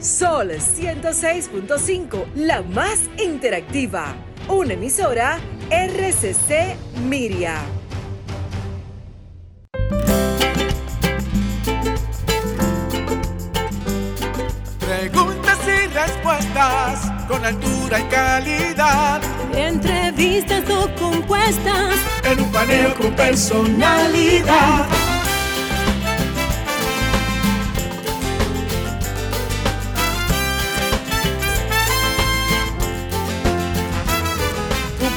Sol 106.5, la más interactiva. Una emisora RCC Miria. Preguntas y respuestas con altura y calidad. Entrevistas o compuestas en un paneo con personalidad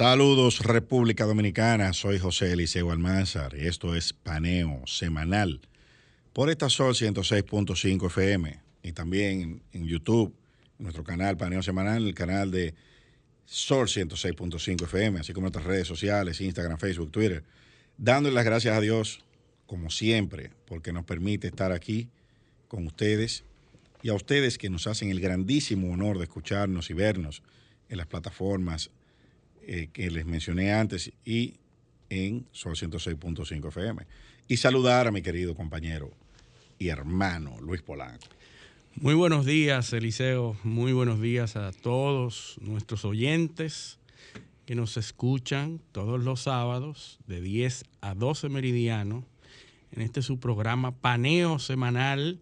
Saludos República Dominicana, soy José Eliseo Almanzar y esto es Paneo Semanal por esta Sol 106.5 FM y también en YouTube, nuestro canal Paneo Semanal, el canal de Sol 106.5 FM, así como nuestras redes sociales, Instagram, Facebook, Twitter, dándole las gracias a Dios, como siempre, porque nos permite estar aquí con ustedes y a ustedes que nos hacen el grandísimo honor de escucharnos y vernos en las plataformas eh, que les mencioné antes y en Sol 106.5 FM. Y saludar a mi querido compañero y hermano Luis Polanco. Muy buenos días, Eliseo. Muy buenos días a todos nuestros oyentes que nos escuchan todos los sábados de 10 a 12 meridiano en este su programa Paneo Semanal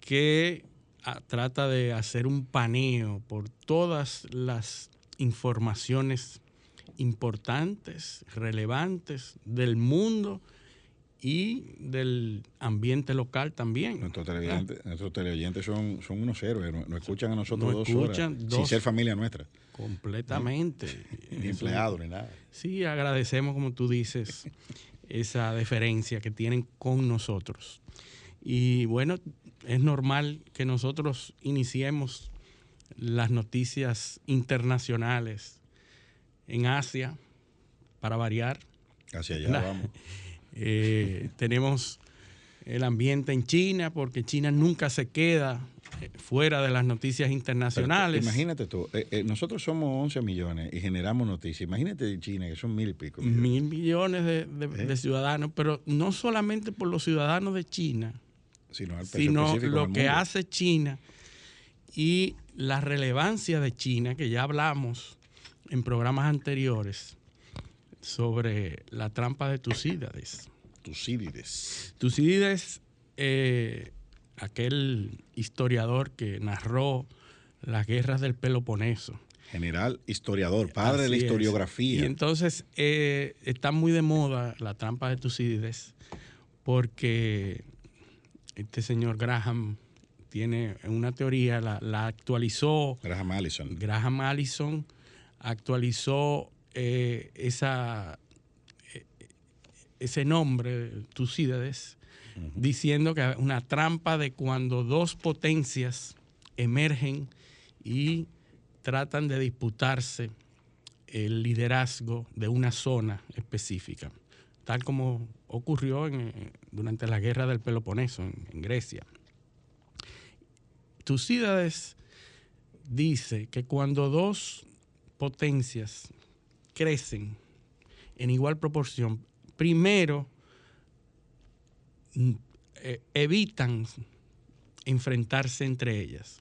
que ah, trata de hacer un paneo por todas las informaciones importantes, relevantes del mundo y del ambiente local también. Nuestros televidentes, son, son unos héroes, nos, escuchan a nosotros dos horas, sin ser familia nuestra. Completamente. Ni empleado ni nada. Sí, agradecemos, como tú dices, esa deferencia que tienen con nosotros. Y bueno, es normal que nosotros iniciemos las noticias internacionales en Asia, para variar. Hacia allá vamos. Eh, tenemos el ambiente en China, porque China nunca se queda eh, fuera de las noticias internacionales. imagínate tú, eh, nosotros somos 11 millones y generamos noticias. Imagínate China, que son mil y pico. Mil millones de, ciudadanos, pero no solamente por los ciudadanos de China, sino, sino lo que hace China y la relevancia de China, que ya hablamos en programas anteriores sobre la trampa de Tucídides. Tucídides. Tucídides, eh, aquel historiador que narró las guerras del Peloponeso. General historiador, padre de la historiografía. Y entonces eh, está muy de moda la trampa de Tucídides porque este señor Graham tiene una teoría, la, actualizó. Graham Allison. Graham Allison actualizó eh, esa, eh, ese nombre, Tucídides, diciendo que una trampa de cuando dos potencias emergen y tratan de disputarse el liderazgo de una zona específica, tal como ocurrió durante la guerra del Peloponeso en Grecia. Tucídides dice que cuando dos potencias crecen en igual proporción, primero mm, eh, evitan enfrentarse entre ellas,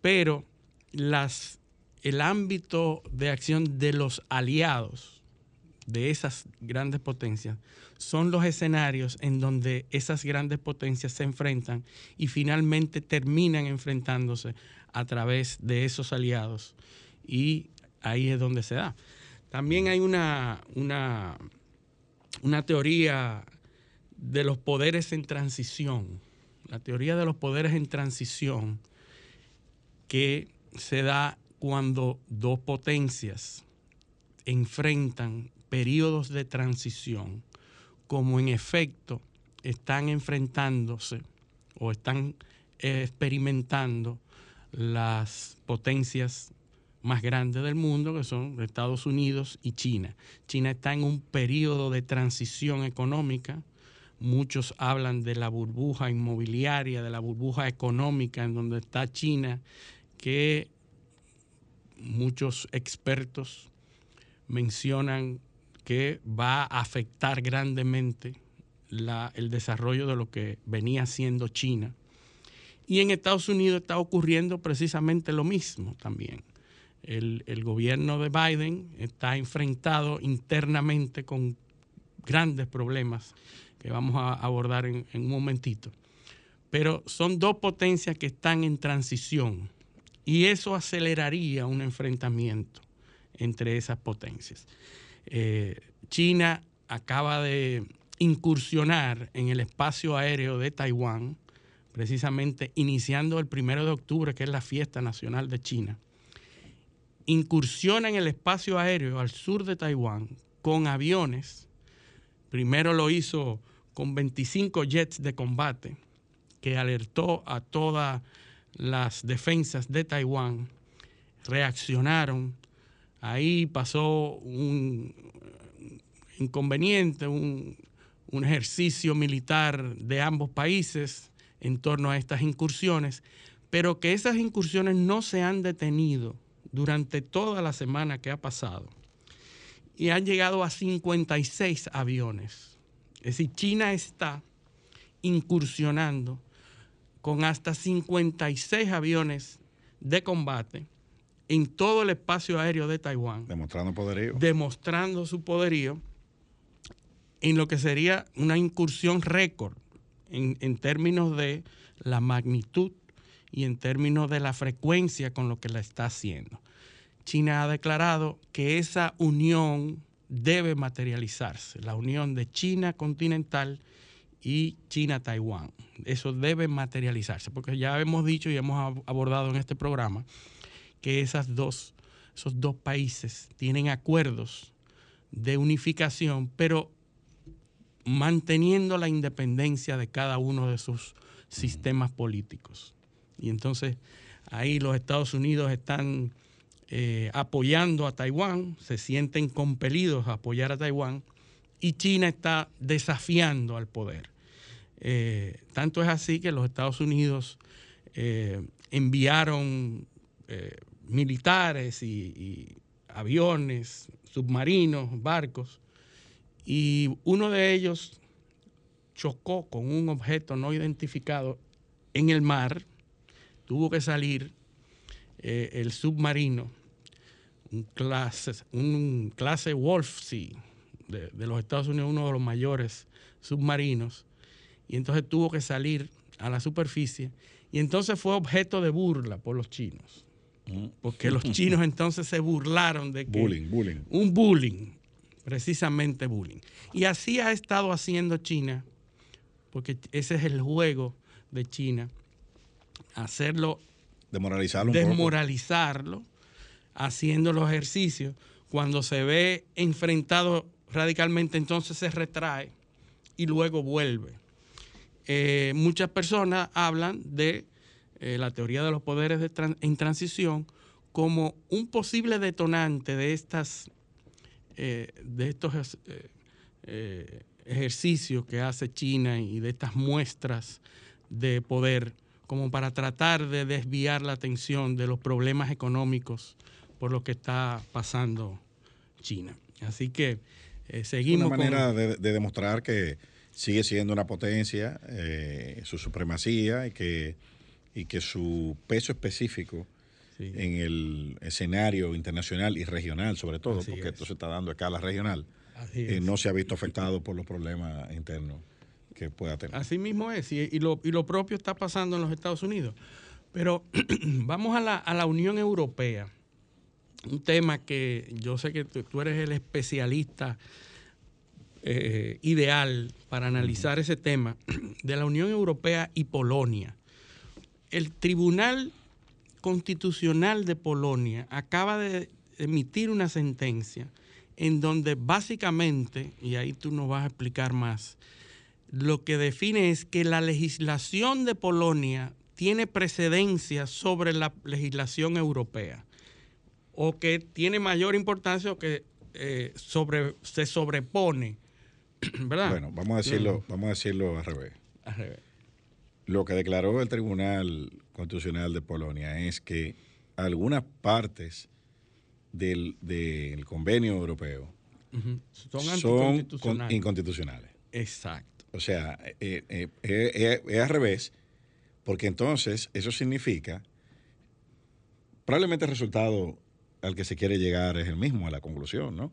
pero el ámbito de acción de los aliados de esas grandes potencias son los escenarios en donde esas grandes potencias se enfrentan y finalmente terminan enfrentándose a través de esos aliados. Y ahí es donde se da. También hay una, una, una teoría de los poderes en transición, la teoría de los poderes en transición que se da cuando dos potencias enfrentan periodos de transición, como en efecto están enfrentándose o están experimentando las potencias más grandes del mundo, que son Estados Unidos y China. China está en un periodo de transición económica. Muchos hablan de la burbuja inmobiliaria, de la burbuja económica en donde está China, que muchos expertos mencionan que va a afectar grandemente el desarrollo de lo que venía siendo China. Y en Estados Unidos está ocurriendo precisamente lo mismo también. El, gobierno de Biden está enfrentado internamente con grandes problemas que vamos a abordar en, en un momentito. Pero son dos potencias que están en transición y eso aceleraría un enfrentamiento entre esas potencias. Eh, China acaba de incursionar en el espacio aéreo de Taiwán, precisamente iniciando el primero de octubre, que es la fiesta nacional de China. Incursiona en el espacio aéreo al sur de Taiwán con aviones. Primero lo hizo con 25 jets de combate, que alertó a todas las defensas de Taiwán. Reaccionaron. Ahí pasó un inconveniente, un, ejercicio militar de ambos países en torno a estas incursiones, pero que esas incursiones no se han detenido durante toda la semana que ha pasado y han llegado a 56 aviones. Es decir, China está incursionando con hasta 56 aviones de combate en todo el espacio aéreo de Taiwán. Demostrando poderío. Demostrando su poderío en lo que sería una incursión récord en, términos de la magnitud y en términos de la frecuencia con lo que la está haciendo. China ha declarado que esa unión debe materializarse, la unión de China continental y China-Taiwán. Eso debe materializarse, porque ya hemos dicho y hemos abordado en este programa que esas dos, esos dos países tienen acuerdos de unificación, pero manteniendo la independencia de cada uno de sus sistemas políticos. Y entonces ahí los Estados Unidos están eh, apoyando a Taiwán, se sienten compelidos a apoyar a Taiwán, y China está desafiando al poder. Eh, tanto es así que los Estados Unidos eh, enviaron militares y aviones, submarinos, barcos, y uno de ellos chocó con un objeto no identificado en el mar, tuvo que salir eh, el submarino, un clase, un clase Wolf Sea de, de, los Estados Unidos, uno de los mayores submarinos, y entonces tuvo que salir a la superficie, y entonces fue objeto de burla por los chinos. Porque los chinos entonces se burlaron de que... Bullying, bullying. Un bullying precisamente bullying. Y así ha estado haciendo China, porque ese es el juego de China, hacerlo, desmoralizarlo, desmoralizarlo haciendo los ejercicios. Cuando se ve enfrentado radicalmente, entonces se retrae y luego vuelve. Eh, muchas personas hablan de eh, la teoría de los poderes en transición como un posible detonante de estas eh, de estos eh, eh, ejercicios que hace China y de estas muestras de poder como para tratar de desviar la atención de los problemas económicos por lo que está pasando China. Así que seguimos. Una manera de, demostrar que sigue siendo una potencia, su supremacía y que, y que su peso específico en el escenario internacional y regional, sobre todo, porque esto se está dando a escala regional, y no se ha visto afectado por los problemas internos que pueda tener. Así mismo es, y, lo, propio está pasando en los Estados Unidos. Pero vamos a la, a la Unión Europea, un tema que yo sé que tú, eres el especialista eh, ideal para analizar ese tema de la Unión Europea y Polonia. El Tribunal Constitucional de Polonia acaba de emitir una sentencia en donde básicamente, y ahí tú nos vas a explicar más, lo que define es que la legislación de Polonia tiene precedencia sobre la legislación europea o que tiene mayor importancia o que eh, sobre, se sobrepone. ¿Verdad? Bueno, vamos a decirlo, vamos a decirlo al revés. Al revés. Lo que declaró el Tribunal Constitucional de Polonia es que algunas partes del, del convenio europeo. Son son anticonstitucionales. con- inconstitucionales. Exacto. O sea, eh, eh, eh, es al revés, porque entonces eso significa, probablemente el resultado al que se quiere llegar es el mismo, a la conclusión, ¿no?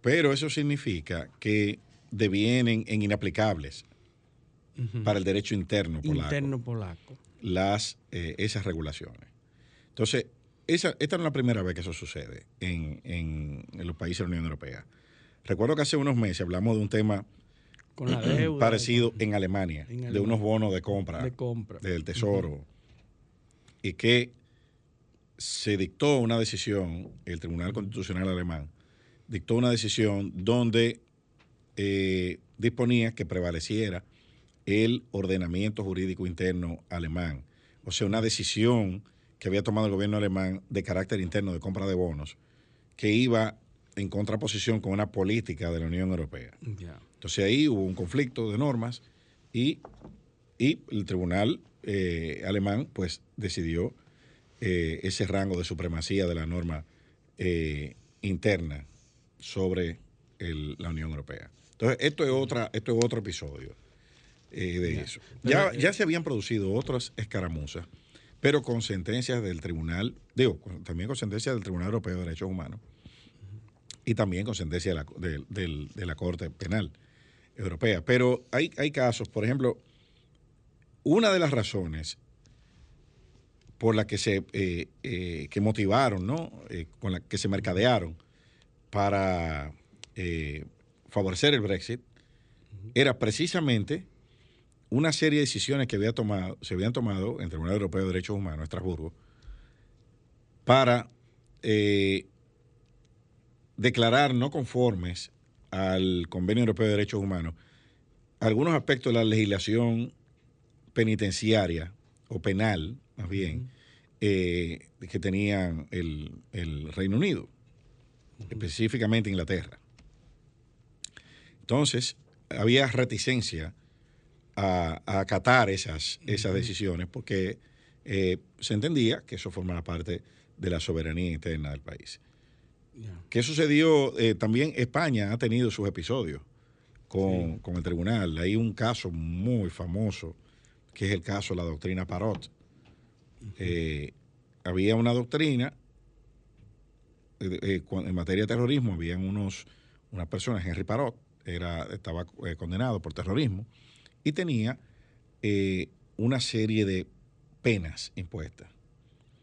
Pero eso significa que devienen en inaplicables Para el derecho interno polaco Interno polaco. las, eh, esas regulaciones. Entonces, esa, esta no es la primera vez que eso sucede en, en- en los países de la Unión Europea. Recuerdo que hace unos meses hablamos de un tema Con la deuda. parecido en Alemania, En de unos bonos de compra, de compra. del Tesoro, y que se dictó una decisión, el Tribunal Constitucional Alemán dictó una decisión donde eh, disponía que prevaleciera el ordenamiento jurídico interno alemán. O sea, una decisión que había tomado el gobierno alemán de carácter interno de compra de bonos, que iba en contraposición con una política de la Unión Europea. Entonces ahí hubo un conflicto de normas y, y el tribunal eh, alemán pues decidió eh, ese rango de supremacía de la norma eh, interna sobre el- la Unión Europea. Entonces esto es, otra, esto es otro episodio eh, de eso. Ya, Pero, eh, ya se habían producido otras escaramuzas, pero con sentencias del tribunal, digo, con- también con sentencias del Tribunal Europeo de Derechos Humanos y también con sentencia de la, de- la Corte Penal Europea. Pero hay, hay casos, por ejemplo, una de las razones por la que se eh, eh, que motivaron, ¿no? Eh, con la que se mercadearon para favorecer el Brexit era precisamente una serie de decisiones que había tomado, se habían tomado en el Tribunal Europeo de Derechos Humanos, Estrasburgo, para eh, declarar no conformes al Convenio Europeo de Derechos Humanos algunos aspectos de la legislación penitenciaria o penal, más bien, eh, que tenían el, el Reino Unido, específicamente Inglaterra. Entonces, había reticencia a, a acatar esas, esas decisiones porque eh, se entendía que eso formaba parte de la soberanía interna del país. ¿Qué sucedió? Eh, también España ha tenido sus episodios con, con el tribunal. Hay un caso muy famoso, que es el caso de la doctrina Parot. Eh, había una doctrina, eh, en materia de terrorismo, habían unos, unas personas, Henry Parot, era, estaba condenado por terrorismo, y tenía eh, una serie de penas impuestas.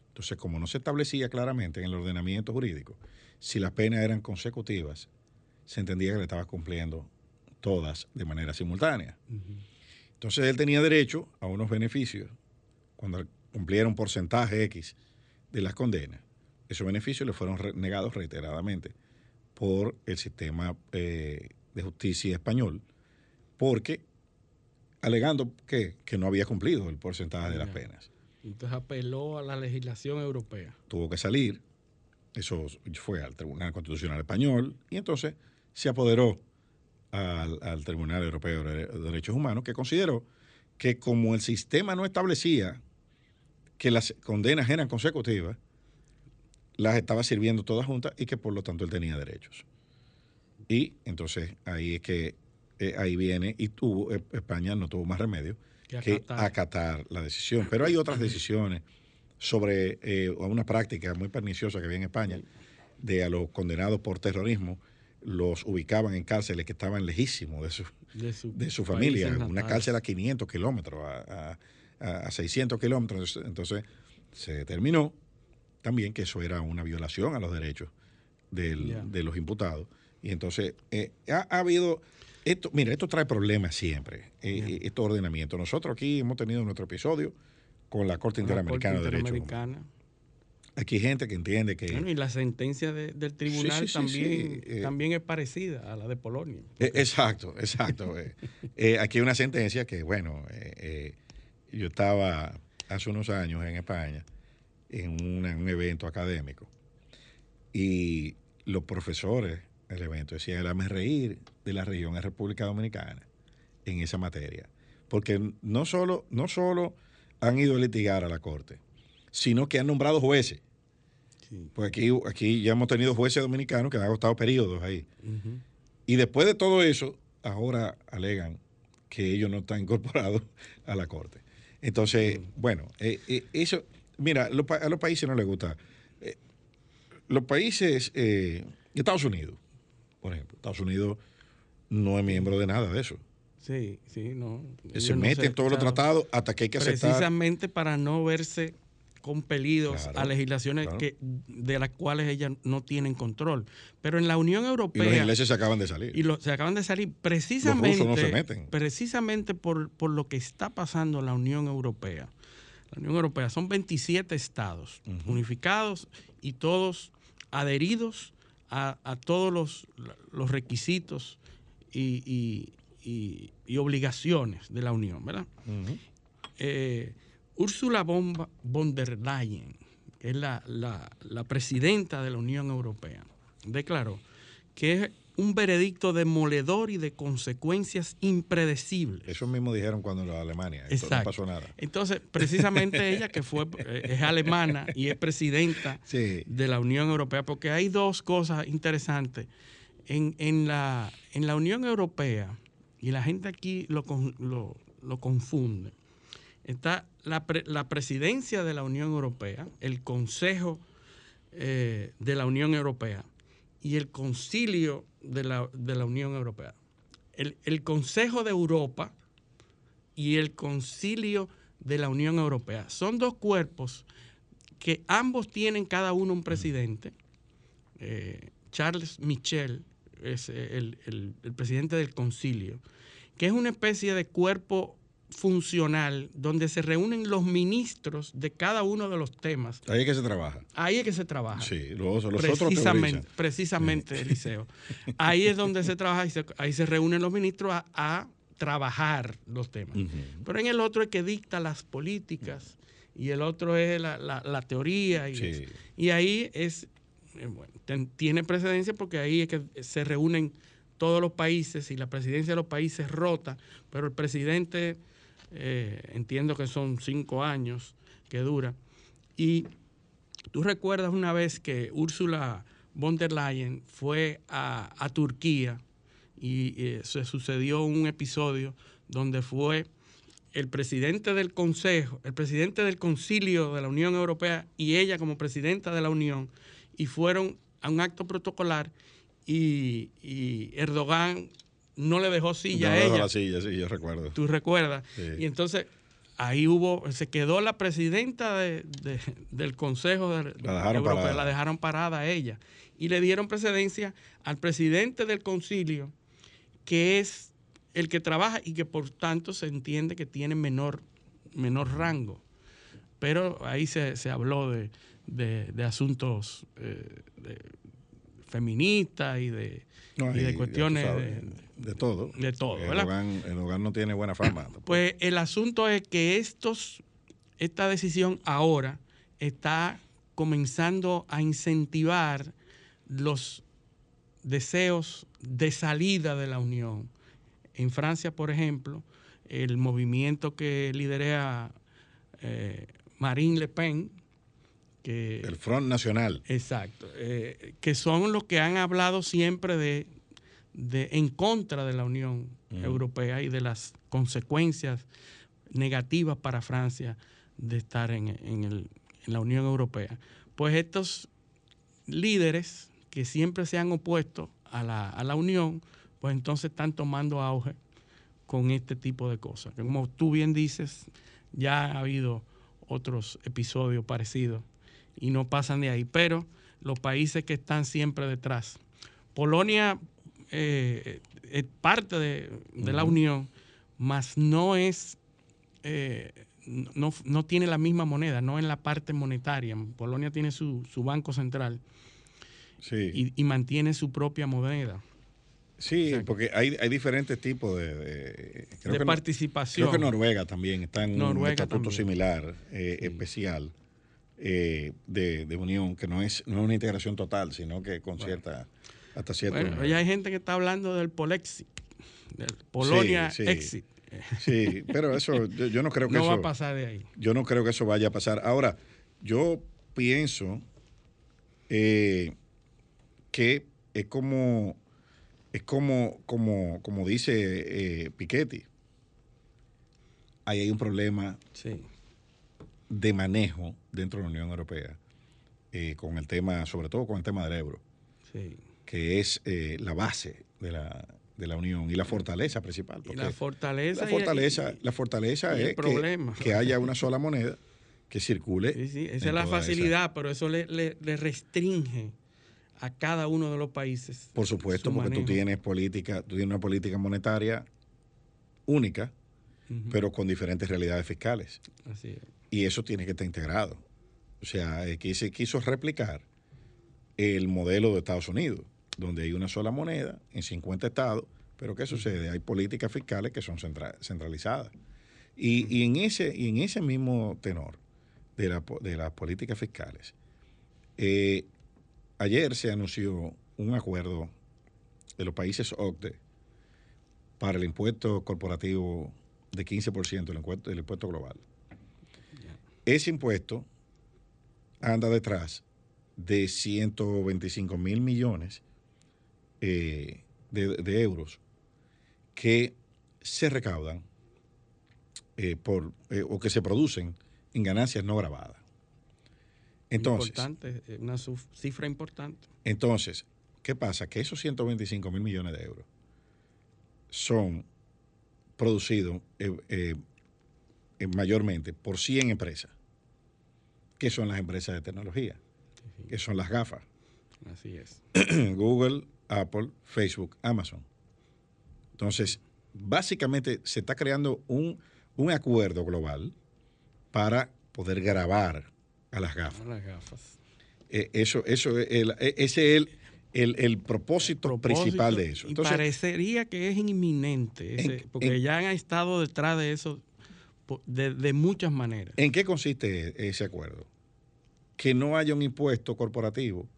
Entonces, como no se establecía claramente en el ordenamiento jurídico, si las penas eran consecutivas, se entendía que le estaba cumpliendo todas de manera simultánea. Entonces él tenía derecho a unos beneficios cuando cumpliera un porcentaje X de las condenas. Esos beneficios le fueron negados reiteradamente por el sistema eh, de justicia español, porque alegando que, que no había cumplido el porcentaje de las penas. Entonces apeló a la legislación europea. tuvo que salir, eso fue al Tribunal Constitucional Español, y entonces se apoderó al, al Tribunal Europeo de Derechos Humanos, que consideró que como el sistema no establecía que las condenas eran consecutivas, las estaba sirviendo todas juntas y que por lo tanto él tenía derechos. Y entonces ahí es que eh, ahí viene, y tuvo, eh, España no tuvo más remedio Que que acatar. la decisión. Pero hay otras decisiones sobre eh, una práctica muy perniciosa que había en España, de a los condenados por terrorismo, los ubicaban en cárceles que estaban lejísimos de su, De su, de su países familia, una cárcel a 500 kilómetros, a, a, a 600 kilómetros. Entonces se determinó también que eso era una violación a los derechos del- de los imputados. Y entonces eh, ha, ha habido, esto, mira, esto trae problemas siempre, eh, Ya. estos ordenamientos. Nosotros aquí hemos tenido nuestro episodio con la Corte Con la Corte Interamericana de Derechos. Interamericana. Aquí hay gente que entiende que... Bueno, y la sentencia de- del tribunal sí, sí, también, sí, eh. también es parecida a la de Polonia. Eh, Exacto, exacto. eh. Eh, aquí hay una sentencia que, bueno, eh, eh, yo estaba hace unos años en España en un evento académico y los profesores del evento decían, el reír de la región es República Dominicana en esa materia. Porque no solo, no solo han ido a litigar a la Corte, sino que han nombrado jueces. Pues aquí, aquí ya hemos tenido jueces dominicanos que han costado periodos ahí. Y después de todo eso, ahora alegan que ellos no están incorporados a la Corte. Entonces, bueno, eh, eh, eso, mira, a los países no les gusta. Eh, los países, Estados Unidos, por ejemplo, Estados Unidos no es miembro de nada de eso. Sí, sí, no. Se mete en todos los tratados hasta que hay que aceptar. Precisamente para no verse compelidos a legislaciones que, de las cuales ellas no tienen control. Pero en la Unión Europea... Y los ingleses se acaban de salir. Y se acaban de salir precisamente, no se meten. precisamente por, por, lo que está pasando en la Unión Europea. La Unión Europea son 27 estados unificados y todos adheridos a, a todos los, los requisitos y, y, y, obligaciones de la Unión, ¿verdad? Úrsula von der Leyen, que es la, presidenta de la Unión Europea, declaró que es un veredicto demoledor y de consecuencias impredecibles. Eso mismo dijeron cuando en Alemania, no pasó nada. Entonces, precisamente ella, que fue, eh, es alemana y es presidenta de la Unión Europea, porque hay dos cosas interesantes. En, la, en la Unión Europea, y la gente aquí lo, lo confunde, está la, presidencia de la Unión Europea, el Consejo eh, de la Unión Europea y el Concilio de la, Unión Europea. El, Consejo de Europa y el Concilio de la Unión Europea. Son dos cuerpos que ambos tienen cada uno un presidente. Eh, Charles Michel es el, el, presidente del concilio, que es una especie de cuerpo funcional donde se reúnen los ministros de cada uno de los temas. Ahí es que se trabaja. Ahí es que se trabaja. Sí, los, los precisamente, otros Precisamente, Eliseo. Ahí es donde se trabaja y ahí se reúnen los ministros a, trabajar los temas. Pero en el otro es que dicta las políticas y el otro es la, teoría. Y, y, ahí es, eh, tiene precedencia porque ahí es que se reúnen todos los países y la presidencia de los países rota, pero el presidente eh, entiendo que son cinco años que dura. Y tú recuerdas una vez que Úrsula von der Leyen fue a, Turquía y, se sucedió un episodio donde fue el presidente del Consejo, el presidente del Concilio de la Unión Europea y ella como presidenta de la Unión y fueron a un acto protocolar y Erdogan no le dejó silla a ella. la silla, sí, yo recuerdo. Tú recuerdas. Y entonces ahí hubo, se quedó la presidenta del Consejo de, la dejaron parada. la dejaron parada a ella. Y le dieron precedencia al presidente del concilio, que es el que trabaja y que por tanto se entiende que tiene menor, menor rango. Pero ahí se, habló de, asuntos eh, feministas y de, de cuestiones de todo. De todo, el Hogar, no tiene buena fama. Pues el asunto es que estos, esta decisión ahora está comenzando a incentivar los deseos de salida de la Unión. En Francia, por ejemplo, el movimiento que lidera eh, Marine Le Pen, que, el Front Nacional. Exacto, eh, que son los que han hablado siempre de de, en contra de la Unión Europea y de las consecuencias negativas para Francia de estar en, en, la Unión Europea. Pues estos líderes que siempre se han opuesto a la, a la Unión, pues entonces están tomando auge con este tipo de cosas. Como tú bien dices, ya ha habido otros episodios parecidos y no pasan de ahí, pero los países que están siempre detrás. Polonia eh, es parte de, la Unión, mas no es, eh, no, tiene la misma moneda, no en la parte monetaria. Polonia tiene su, banco central y, mantiene su propia moneda. Sí, porque hay, hay diferentes tipos de, de, creo que participación. No, creo que Noruega también está en Noruega un estatuto también. similar, eh, Sí. especial, eh, de, de unión, que no es, no es una integración total, sino que con cierta, hasta cierto Bueno, ya hay gente que está hablando del Polexit, del Polonia sí. Exit. Sí, pero eso, yo, yo no creo que No eso... va a pasar de ahí. Yo no creo que eso vaya a pasar. Ahora, yo pienso eh, que es como es como, como, como dice eh, Piketty. Ahí hay un problema Sí. de manejo dentro de la Unión Europea eh, con el tema, sobre todo con el tema del euro, Sí. Que es eh, la base de la, de la Unión y la fortaleza principal. Y la fortaleza. la fortaleza, y- la fortaleza y es que- problema. Que, haya una sola moneda que circule. Sí, sí, esa es la esa- facilidad, pero eso le, le- le restringe a cada uno de los países. Por supuesto, su porque tú manejo. tienes política, tú tienes una política monetaria única, pero con diferentes realidades fiscales. Así es. Y eso tiene que estar integrado. O sea, eh, que se quiso replicar el modelo de Estados Unidos, donde hay una sola moneda en 50 estados, pero ¿qué sucede? Hay políticas fiscales que son centra- centralizadas. Y, y en ese, y en ese mismo tenor de, la de las políticas fiscales, eh, ayer se anunció un acuerdo de los países OCDE para el impuesto corporativo de 15%, el impuesto, el impuesto global. Ese impuesto anda detrás de 125 mil millones eh, de, de euros que se recaudan eh, por, eh, o que se producen en ganancias no grabadas. Entonces, importante, una cifra importante. entonces, ¿qué pasa? Que esos 125 mil millones de euros son producidos mayormente por 100 empresas, que son las empresas de tecnología, que son las gafas, Así es. Google, Apple, Facebook, Amazon. Entonces, básicamente se está creando un, un acuerdo global para poder grabar a las gafas. Las gafas. Eh, eso, eso, es el- eh, ese es el, el- el propósito, Propósito, principal de eso. y parecería que es inminente, ese- En- porque en- ya han estado detrás de eso de, de muchas maneras. ¿en qué consiste ese acuerdo? Que no haya un impuesto corporativo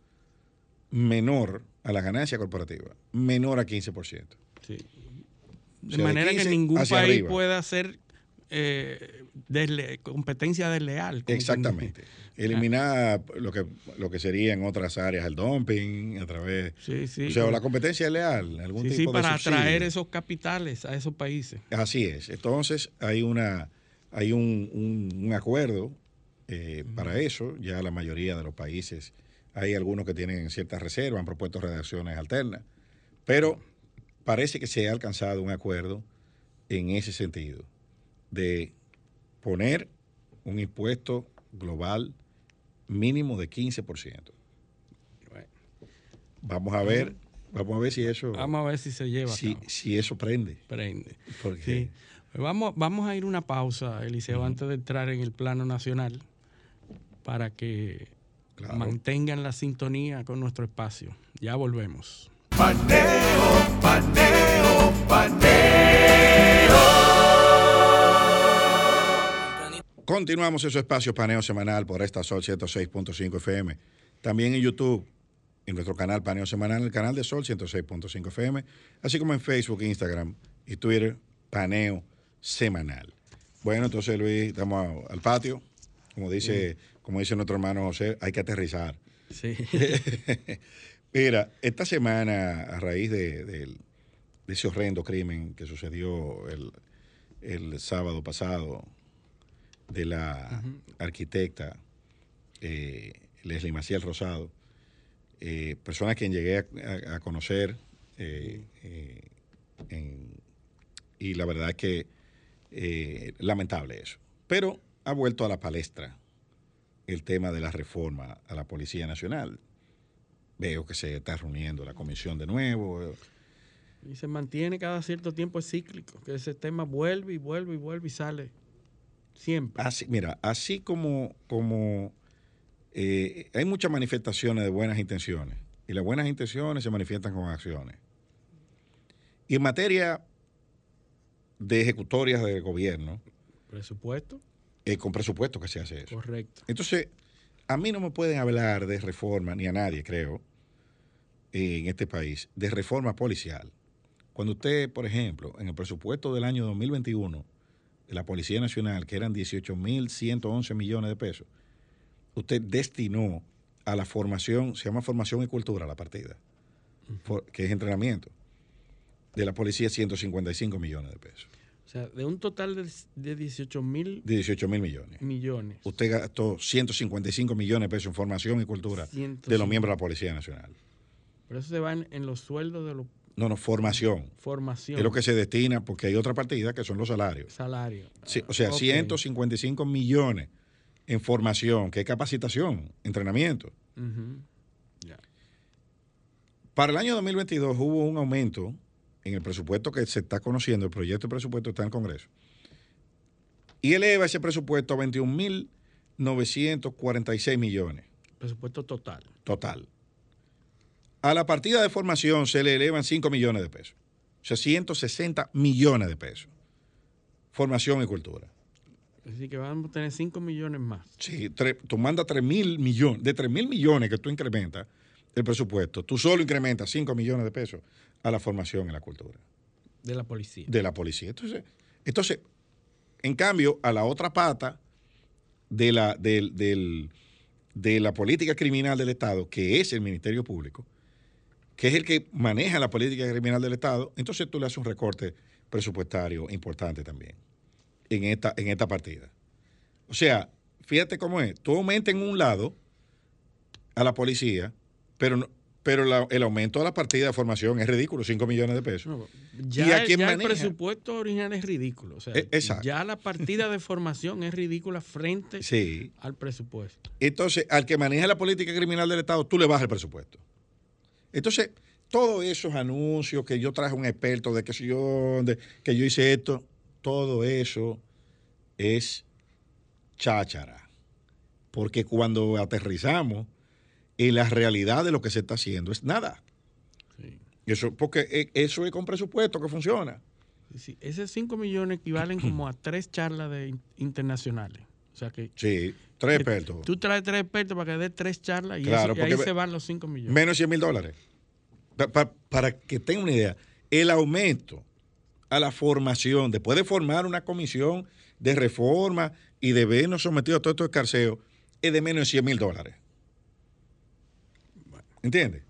menor a la ganancia corporativa, menor a 15%. Sí. O De manera que 15 ningún país arriba. pueda hacer eh, desle- competencia desleal. Exactamente. Eliminar lo que, lo que sería en otras áreas el dumping a través... Sí, sí. o sea, o la competencia es leal, algún Sí, tipo sí, de para subsidio. atraer esos capitales a esos países. Así es. Entonces hay una hay un, un- un acuerdo eh, para eso. Ya la mayoría de los países hay algunos que tienen ciertas reservas, han propuesto redacciones alternas, pero parece que se ha alcanzado un acuerdo en ese sentido de poner un impuesto global mínimo de 15%. Bueno. Vamos a ver, vamos a ver si eso Vamos a ver si se lleva. si, eso prende. Prende. Porque Sí. Pues vamos, vamos a ir una pausa, Eliseo, antes de entrar en el plano nacional, para que Claro. mantengan la sintonía con nuestro espacio. Ya volvemos. Paneo, paneo, paneo. Continuamos en su espacio paneo semanal por esta Sol 106.5 FM. También en YouTube, en nuestro canal Paneo Semanal, el canal de Sol 106.5 FM, así como en Facebook, Instagram y Twitter, Paneo Semanal. Bueno, entonces Luis, estamos al patio. Como dice, como dice nuestro hermano José, hay que aterrizar. Sí. Mira, esta semana, a raíz de, ese horrendo crimen que sucedió el, el sábado pasado de la arquitecta eh, Leslie Maciel Rosado, eh, persona a quien llegué a, conocer, eh, eh, en- y la verdad es que lamentable eso. Pero ha vuelto a la palestra el tema de la reforma a la Policía Nacional. Veo que se está reuniendo la comisión de nuevo. y se mantiene cada cierto tiempo es cíclico, que ese tema vuelve y vuelve y vuelve y sale. Siempre. Así, mira, así como, como eh, hay muchas manifestaciones de buenas intenciones, y las buenas intenciones se manifiestan con acciones. Y en materia de ejecutorias de gobierno, Presupuesto. Eh, con presupuesto que se hace eso. Correcto. Entonces, a mí no me pueden hablar de reforma, ni a nadie, creo, eh, en este país, de reforma policial. Cuando usted, por ejemplo, en el presupuesto del año 2021 de la Policía Nacional, que eran 18.111 millones de pesos, usted destinó a la formación, se llama formación y cultura la partida, que es entrenamiento, de la policía 155 millones de pesos, sea, de un total de, de 18 mil de 18 mil millones. millones. Usted gastó 155 millones de pesos en formación y cultura de los miembros de la Policía Nacional. Pero eso se va en, los sueldos de la No, no, formación. formación. Es lo que se destina, porque hay otra partida que son los salarios. Salario. Sí, o sea, Ok. 155 millones en formación, que es capacitación, entrenamiento. Ya. Para el año 2022 hubo un aumento en el presupuesto que se está conociendo, el proyecto de presupuesto está en el Congreso, y eleva ese presupuesto a 21.946 millones Presupuesto total. total. A la partida de formación se le elevan 5 millones de pesos, o sea, 160 millones de pesos. Formación y cultura. Es decir, que vamos a tener 5 millones más Sí, tre- tú mandas 3 mil millones, de 3 mil millones que tú incrementas el presupuesto, tú solo incrementas 5 millones de pesos a la formación en la cultura de la policía. de la policía. Entonces, entonces en cambio, a la otra pata de la, del- del- de la política criminal del Estado, que es el Ministerio Público, que es el que maneja la política criminal del Estado, entonces tú le haces un recorte presupuestario importante también en esta, en esta partida. O sea, fíjate cómo es. Tú aumentas en un lado a la policía, pero, no- pero la- el aumento de la partida de formación es ridículo, 5 millones de pesos. No, ¿Y ya, a quién ya el presupuesto original es ridículo. O sea, E- ya la partida de formación es ridícula frente Sí. al presupuesto. Entonces, al que maneja la política criminal del Estado, tú le bajas el presupuesto. Entonces, todos esos anuncios que yo traje un experto de que si yo, de que yo hice esto, todo eso es cháchara. Porque cuando aterrizamos en la realidad de lo que se está haciendo, es nada. Sí. Eso, porque eh, eso es con presupuesto que funciona. Sí, esos 5 millones equivalen como a tres charlas de in- internacionales. O sea que Sí, tres expertos. tú traes tres expertos para que dé tres charlas y, Claro, eso- y ahí se van los 5 millones. Menos 100 mil dólares. Pa- pa- para que tengan una idea, el aumento a la formación, después de formar una comisión de reforma y de vernos sometidos a todo esto escarceo, es de menos de 100 mil dólares. ¿Entiendes?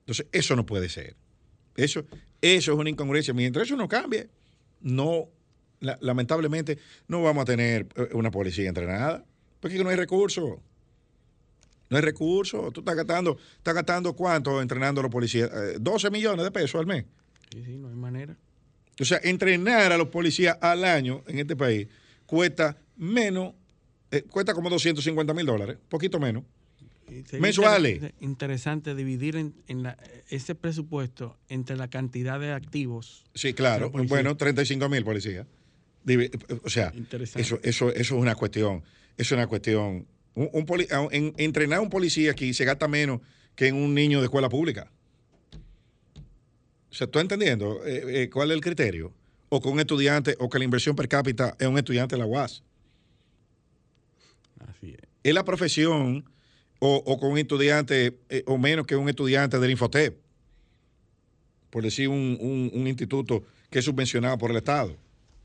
Entonces, eso no puede ser. Eso, eso es una incongruencia. Mientras eso no cambie, no, la- lamentablemente, no vamos a tener eh, una policía entrenada, porque no hay recursos. No hay recursos. Tú estás gastando, estás gastando cuánto entrenando a los policías? Eh, 12 millones de pesos al mes. Sí, sí, no hay manera. O sea, entrenar a los policías al año en este país cuesta menos, eh, cuesta como 250 mil dólares, poquito menos. Sería Mensuales. inter- Interesante dividir en, en la- ese presupuesto entre la cantidad de activos. Sí, claro. Bueno, 35 mil policías. Divi- O sea, eso, eso, eso es una cuestión. Eso es una cuestión. Un, un poli- a- en- entrenar a un policía aquí se gasta menos que en un niño de escuela pública. O sea, ¿tú estás entendiendo eh, eh, cuál es el criterio? O con un estudiante, o que la inversión per cápita es un estudiante de la UAS. Así es. es la profesión o, o con un estudiante eh, o menos que un estudiante del Infotep, por decir un, un- un instituto que es subvencionado por el Estado.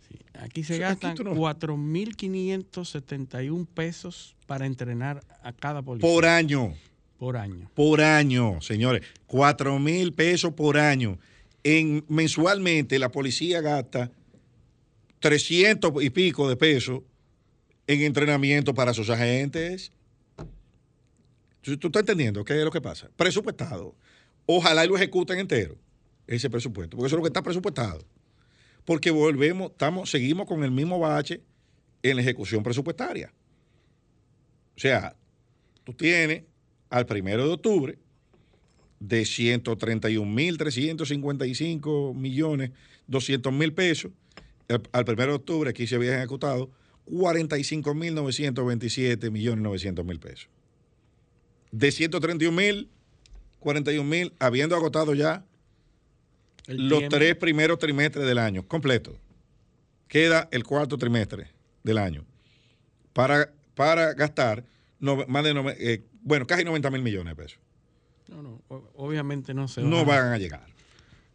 Sí. Aquí se O sea, gastan no- 4.571 pesos para entrenar a cada policía Por año, por año. por año, señores. Cuatro mil pesos por año. En, mensualmente la policía gasta 300 y pico de pesos en entrenamiento para sus agentes. ¿Tú, estás entendiendo qué es lo que pasa? Presupuestado. Ojalá y lo ejecuten entero, ese presupuesto, porque eso es lo que está presupuestado. Porque volvemos, estamos, seguimos con el mismo bache en la ejecución presupuestaria. O sea, tú tienes al primero de octubre de 131.355 millones 200 mil pesos. Al- Al primero de octubre aquí se habían ejecutado 45.927 millones 900 mil pesos. De 131 mil, 41 mil, habiendo agotado ya El los tiempo. tres primeros trimestres del año, completo. Queda el cuarto trimestre del año para, para gastar no- más de, eh, bueno, casi 90 mil millones de pesos. No, no, obviamente no se No van a- van a llegar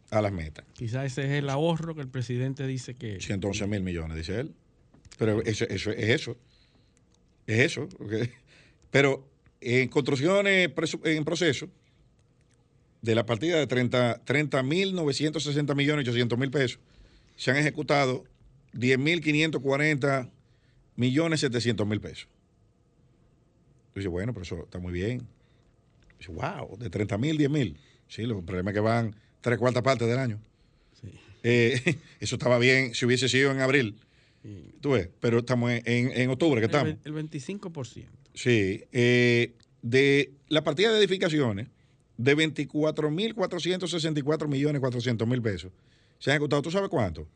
a las metas. Quizás ese es el ahorro que el presidente dice que... 111 mil millones, dice él. Pero eso, eso es eso. Es eso. Pero en construcciones en proceso, de la partida de 30 30.960 millones 800 mil pesos, se han ejecutado 10.540 millones 700 mil pesos. Dice, bueno, pero eso está muy bien. Dice, wow, de 30 mil, 10 mil. Sí, el problema es que van tres cuartas partes del año. Eh, eso estaba bien si hubiese sido en abril. Tú ves, pero estamos en, en- en octubre que El, estamos. ve- el 25%. Sí. eh, de la partida de edificaciones, de 24.464 millones 400 mil pesos, se han ejecutado, ¿tú sabes cuánto?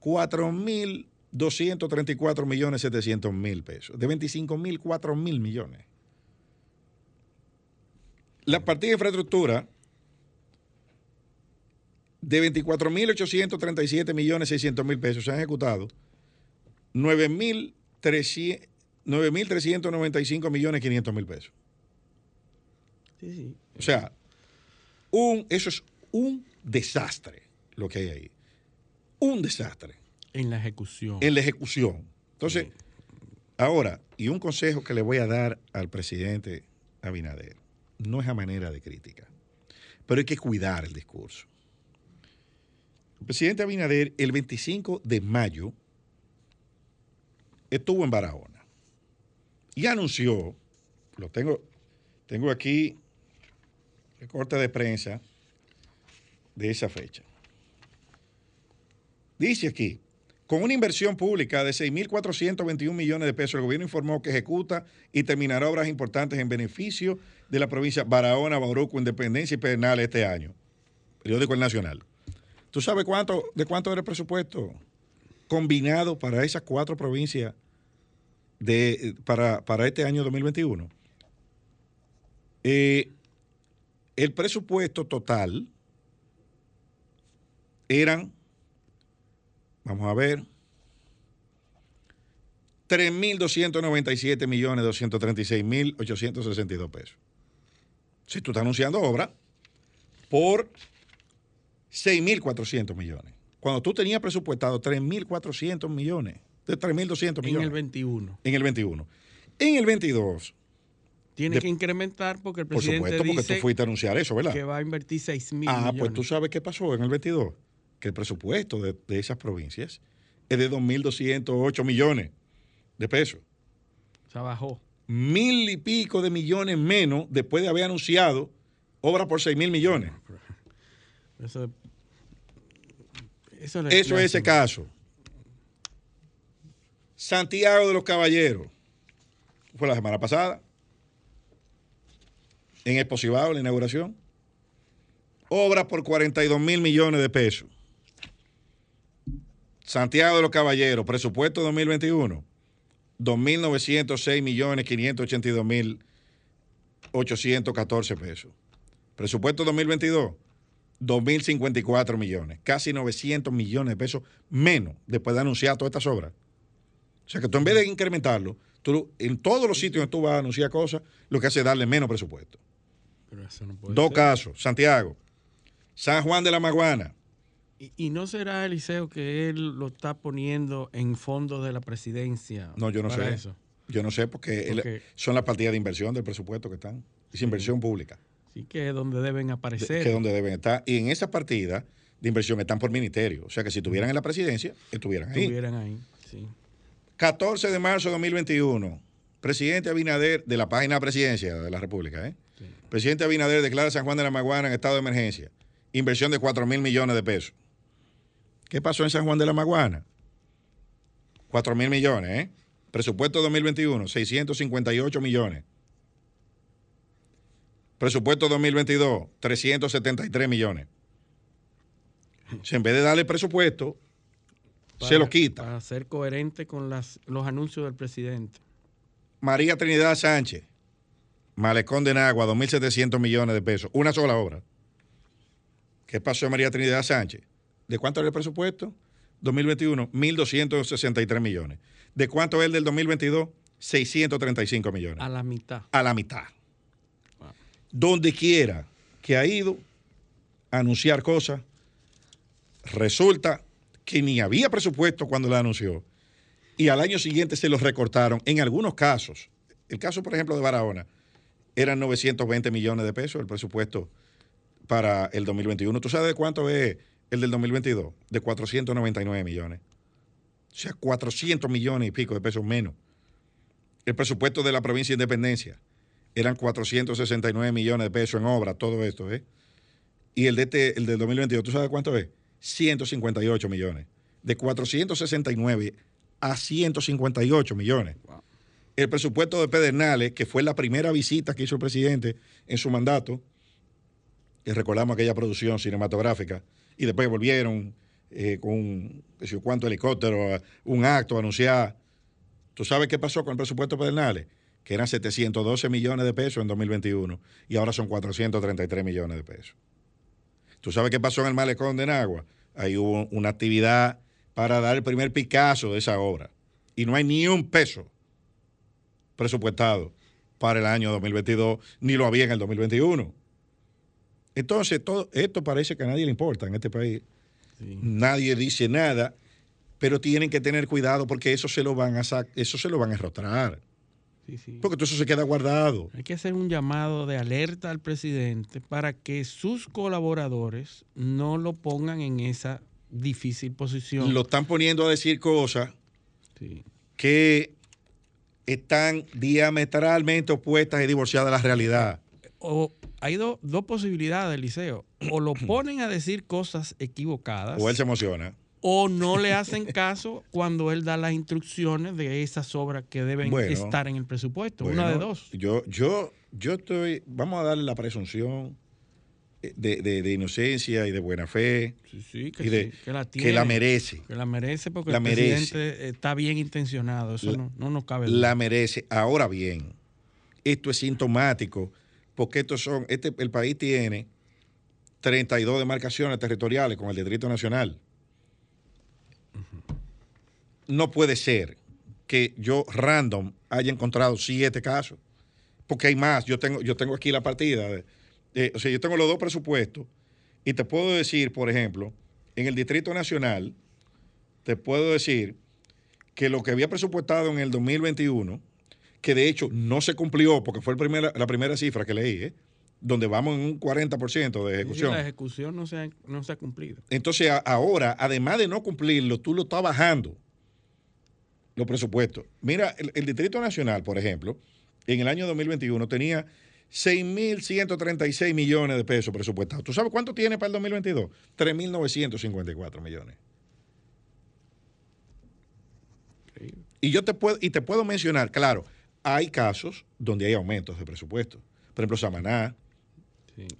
4.234 millones 700 mil pesos. De 25.000, 4 mil millones. La partida de infraestructura, de 24.837 millones 600 mil pesos, se han ejecutado 9.300 9.395 millones 500 mil pesos. Sí, sí. O sea, un, eso es un desastre lo que hay ahí. Un desastre En la ejecución. en la ejecución. Entonces, ahora, y un consejo que le voy a dar al presidente Abinader, no es a manera de crítica, pero hay que cuidar el discurso. El presidente Abinader, el 25 de mayo, estuvo en Barahona y anunció, lo tengo, tengo aquí el corte de prensa de esa fecha. Dice aquí, con una inversión pública de 6.421 millones de pesos, el gobierno informó que ejecuta y terminará obras importantes en beneficio de la provincia Barahona, Bauruco, Independencia y Pedernales este año. Periódico El Nacional. ¿Tú sabes cuánto, de cuánto era el presupuesto combinado para esas cuatro provincias de, para, para este año 2021? Eh, el presupuesto total eran, vamos a ver, 3.297 millones 236 mil 862 pesos. Si tú estás anunciando obra por 6.400 millones. Cuando tú tenías presupuestado 3.400 millones, de 3.200 en millones. el 21. en el 21. En el 22, Tiene De- que incrementar porque el por presidente supuesto, porque dice tú fuiste a anunciar eso, ¿verdad? que va a invertir 6 mil Ah, millones. pues tú sabes qué pasó en el 22. Que el presupuesto de, de esas provincias es de 2.208 millones de pesos. O sea, bajó. Mil y pico de millones menos después de haber anunciado obra por 6 mil millones. Eso, eso, Eso es ese caso. Santiago de los Caballeros. Fue la semana pasada. En el Posibao, la inauguración. Obra por 42 mil millones de pesos. Santiago de los Caballeros, presupuesto 2021. 2.906 millones 582 mil 814 pesos. Presupuesto 2022. 2.054 millones, casi 900 millones de pesos menos después de anunciar todas estas obras. O sea que tú en vez de incrementarlo, tú en todos los sitios donde tú vas a anunciar cosas, lo que hace es darle menos presupuesto. Pero eso no puede Dos ser. casos, Santiago, San Juan de la Maguana, Y, y no será Eliseo que él lo está poniendo en fondos de la presidencia. no, yo no sé. Eso. Yo no sé porque, son las partidas de inversión del presupuesto que están. Es inversión pública, Sí que es donde deben de- aparecer. que es donde deben estar. Y en esa partida de inversión están por ministerio. O sea que si estuvieran en la presidencia, estuvieran ahí. estuvieran ahí. Sí. 14 de marzo de 2021, presidente Abinader, de la página presidencia de la República, ¿eh? Presidente Abinader declara San Juan de la Maguana en estado de emergencia. Inversión de 4 mil millones de pesos. ¿Qué pasó en San Juan de la Maguana? 4 mil millones, ¿eh? Presupuesto 2021, 658 millones. Presupuesto 2022, 373 millones. Sea, en vez de darle presupuesto, se lo quita. Para ser coherente con las, los anuncios del presidente. María Trinidad Sánchez, Malecón de Nagua, 2.700 millones de pesos. Una sola obra. ¿Qué pasó María Trinidad Sánchez? ¿De cuánto era el presupuesto? 2021, 1.263 millones. ¿De cuánto es el del 2022? 635 millones. A la mitad. A la mitad. Donde quiera que ha ido a anunciar cosas, resulta que ni había presupuesto cuando la anunció y al año siguiente se los recortaron. En algunos casos, el caso, por ejemplo, de Barahona, eran 920 millones de pesos el presupuesto para el 2021. ¿Tú sabes de cuánto es el del 2022? De 499 millones. O sea, 400 millones y pico de pesos menos. El presupuesto de la provincia de Independencia eran 469 millones de pesos en obra, todo esto, ¿eh? Y el, de este, el del 2022, ¿tú sabes cuánto es? 158 millones. De 469 a 158 millones. El presupuesto de Pedernales, que fue la primera visita que hizo el presidente en su mandato, y recordamos aquella producción cinematográfica, y después volvieron eh, con un, cuánto helicóptero, un acto a anunciar. ¿Tú sabes qué pasó con el presupuesto de Pedernales? Que eran 712 millones de pesos en 2021 y ahora son 433 millones de pesos. ¿Tú sabes qué pasó en el malecón de Nagua? Ahí hubo una actividad para dar el primer Picasso de esa obra. Y no hay ni un peso presupuestado para el año 2022, ni lo había en el 2021. Entonces, todo esto parece que a nadie le importa en este país. Nadie dice nada, pero tienen que tener cuidado porque eso se lo van a eso se lo van a Porque todo eso se queda guardado. Hay que hacer un llamado de alerta al presidente para que sus colaboradores no lo pongan en esa difícil posición. Lo están poniendo a decir cosas que están diametralmente opuestas y divorciadas de la realidad. O hay dos posibilidades, Liceo. O lo ponen a decir cosas equivocadas. O él se emociona o no le hacen caso cuando él da las instrucciones de esas obras que deben estar en el presupuesto. una de dos. Yo, yo, yo estoy, vamos a darle la presunción eh, de, inocencia y de buena fe. Sí, sí, que, la que, la merece. Que la merece porque el presidente está bien intencionado. Eso no, no, nos cabe. La merece. Ahora bien, esto es sintomático porque estos son, este, el país tiene 32 demarcaciones territoriales con el Distrito Nacional no puede ser que yo random haya encontrado siete casos, porque hay más. Yo tengo, yo tengo aquí la partida. o sea, yo tengo los dos presupuestos y te puedo decir, por ejemplo, en el Distrito Nacional, te puedo decir que lo que había presupuestado en el 2021, que de hecho no se cumplió, porque fue el la primera cifra que leí, ¿eh? donde vamos en un 40% de ejecución. la ejecución no se, ha, no se ha cumplido. Entonces, ahora, además de no cumplirlo, tú lo estás bajando los presupuestos. Mira, el, Distrito Nacional, por ejemplo, en el año 2021 tenía 6.136 millones de pesos presupuestados. ¿Tú sabes cuánto tiene para el 2022? 3.954 millones. Y yo te puedo, y te puedo mencionar, claro, hay casos donde hay aumentos de presupuesto. Por ejemplo, Samaná,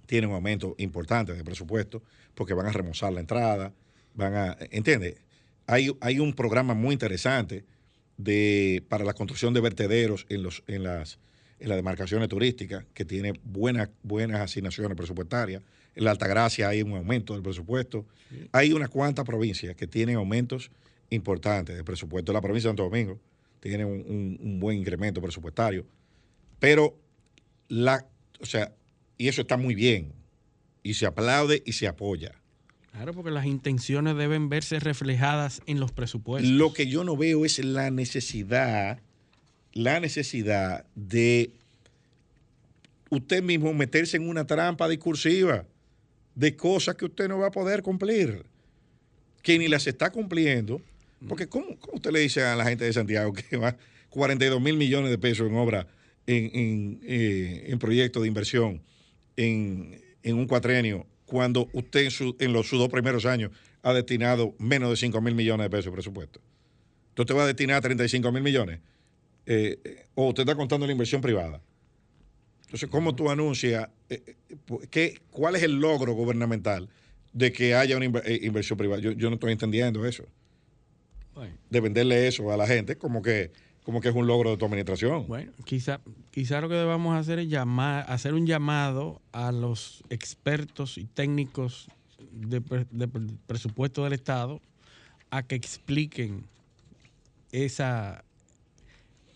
tiene un aumento importante de presupuesto porque van a remozar la entrada, van a, ¿entiendes? Hay, hay un programa muy interesante de, para la construcción de vertederos en, los, en, las, en las demarcaciones turísticas que tiene buenas, buenas asignaciones presupuestarias. En la Altagracia hay un aumento del presupuesto. Hay unas cuantas provincias que tienen aumentos importantes de presupuesto. La provincia de Santo Domingo tiene un, un buen incremento presupuestario. Pero la, o sea, y eso está muy bien. Y se aplaude y se apoya. Claro, porque las intenciones deben verse reflejadas en los presupuestos. Lo que yo no veo es la necesidad, la necesidad de usted mismo meterse en una trampa discursiva de cosas que usted no va a poder cumplir, que ni las está cumpliendo. Porque ¿cómo, usted le dice a la gente de Santiago que va 42 mil millones de pesos en obra, en, en, eh, en proyectos de inversión? en, un cuatrenio cuando usted en, los, sus dos primeros años ha destinado menos de 5 mil millones de pesos de presupuesto? Entonces va a destinar 35 mil millones. Eh, eh, o usted está contando la inversión privada. Entonces, ¿cómo tú anuncias eh, qué, cuál es el logro gubernamental de que haya una inversión privada? Yo, yo, no estoy entendiendo eso. De venderle eso a la gente como que como que es un logro de tu administración. Bueno, quizá, quizá lo que debamos hacer es llamar, hacer un llamado a los expertos y técnicos de, presupuesto del Estado a que expliquen esa,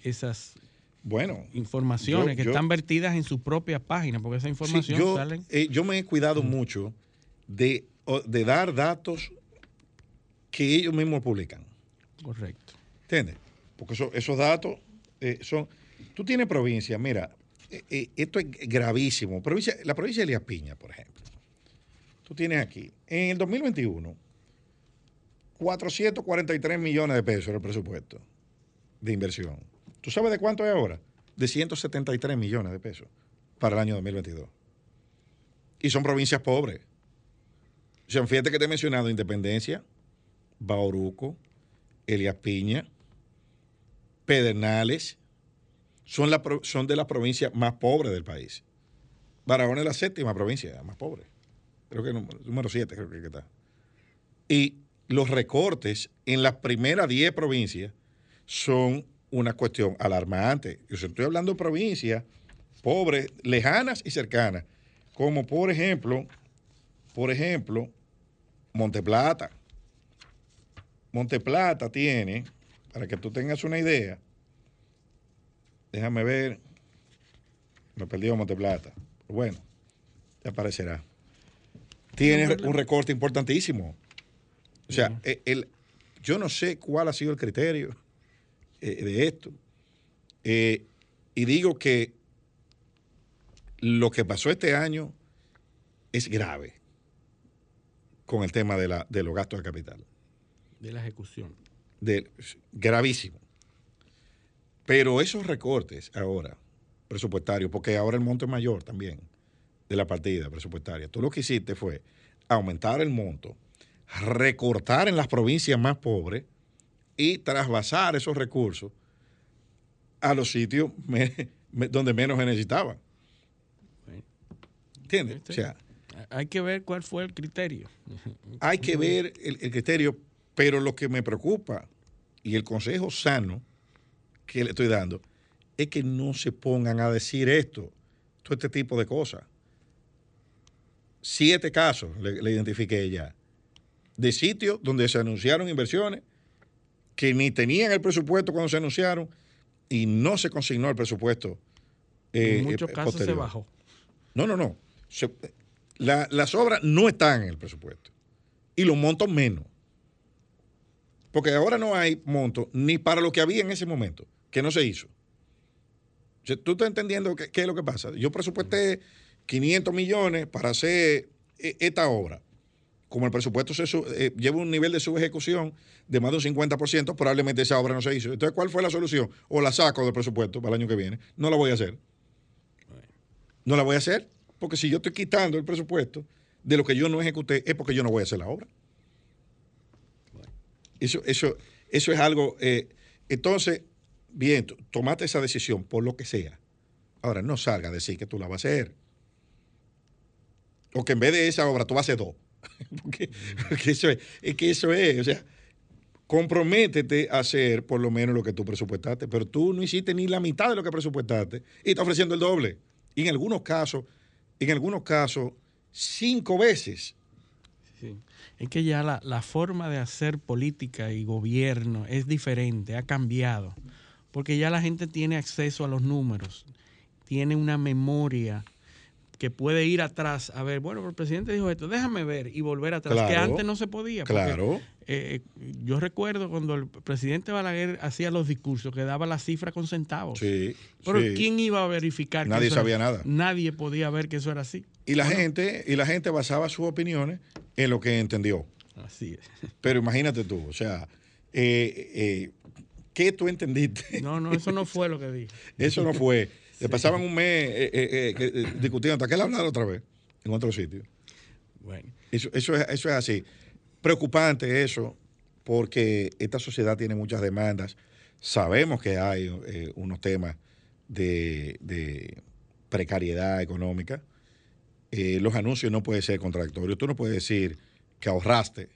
esas bueno, informaciones que están vertidas en sus propias páginas, porque esa información yo, salen. Eh, yo me he cuidado mucho de, de, dar datos que ellos mismos publican. Correcto. ¿Entiendes? Porque esos datos eh, son. Tú tienes provincia, mira, eh, esto es gravísimo. Provincia, la provincia de Elías Piña, por ejemplo. Tú tienes aquí, en el 2021, 443 millones de pesos el presupuesto de inversión. ¿Tú sabes de cuánto es ahora? De 173 millones de pesos para el año 2022. Y son provincias pobres. O sea, fíjate que te he mencionado Independencia, Bauruco, Elías Piña, Pedernales, son, de las provincias más pobres del país. Barahona es la séptima provincia más pobre. Creo que número 7 creo que está. Y los recortes en las primeras 10 provincias son una cuestión alarmante. Yo estoy hablando de provincias pobres, lejanas y cercanas, como por ejemplo, por ejemplo, Monteplata. Monteplata tiene, para que tú tengas una idea, déjame ver, me perdí Monteplata. Bueno, ya aparecerá. Tiene un recorte importantísimo. O sea, eh, el, yo no sé cuál ha sido el criterio eh, de esto. Eh, y digo que lo que pasó este año es grave con el tema de, la, de los gastos de capital. De la ejecución. De, gravísimo. Pero esos recortes ahora, presupuestarios, porque ahora el monto es mayor también de la partida presupuestaria, tú lo que hiciste fue aumentar el monto, recortar en las provincias más pobres y trasvasar esos recursos a los sitios donde menos se necesitaban. ¿Entiendes? O sea, hay que ver cuál fue el criterio. Hay que ver el, criterio, pero lo que me preocupa y el consejo sano que le estoy dando es que no se pongan a decir esto, todo este tipo de cosas. Siete casos le, le identifiqué ya de sitios donde se anunciaron inversiones que ni tenían el presupuesto cuando se anunciaron y no se consignó el presupuesto. en eh, muchos casos se bajó. No, no, no. las obras no están en el presupuesto. Y los montos menos. Porque ahora no hay monto ni para lo que había en ese momento, que no se hizo. tú estás entendiendo qué, es lo que pasa. Yo presupuesté 500 millones para hacer eh, esta obra como el presupuesto se eh, lleva un nivel de subejecución de más de un 50%, probablemente esa obra no se hizo. Entonces, ¿cuál fue la solución? O la saco del presupuesto para el año que viene. No la voy a hacer. No la voy a hacer, porque si yo estoy quitando el presupuesto de lo que yo no ejecuté, es porque yo no voy a hacer la obra. Eso, eso, eso es algo. Eh, entonces, bien, tomate esa decisión por lo que sea. Ahora, no salga a decir que tú la vas a hacer. O que en vez de esa obra tú vas a hacer dos. porque, eso es, que eso es, o sea, comprométete a hacer por lo menos lo que tú presupuestaste, pero tú no hiciste ni la mitad de lo que presupuestaste y estás ofreciendo el doble. Y en algunos casos, en algunos casos, cinco veces. Es que ya la, la forma de hacer política y gobierno es diferente, ha cambiado, porque ya la gente tiene acceso a los números, tiene una memoria que puede ir atrás a ver, bueno, el presidente dijo esto, déjame ver y volver atrás, que antes no se podía. claro. Eh, yo recuerdo cuando el presidente Balaguer hacía los discursos que daba la cifra con centavos. Sí. Pero ¿quién iba a verificar? Nadie sabía nada. Nadie podía ver que eso era así. Y la gente y la gente basaba sus opiniones en lo que entendió. Así es. Pero imagínate tú, o sea, eh, eh, ¿qué tú entendiste? No, no, eso no fue lo que dije. eso no fue. Le pasaban un mes eh, discutiendo hasta que él hablara otra vez en otro sitio. Bueno. Eso, eso, es, eso es así. Preocupante eso, porque esta sociedad tiene muchas demandas. Sabemos que hay unos temas de, precariedad económica. Los anuncios no pueden ser contradictorios. Tú no puedes decir que ahorraste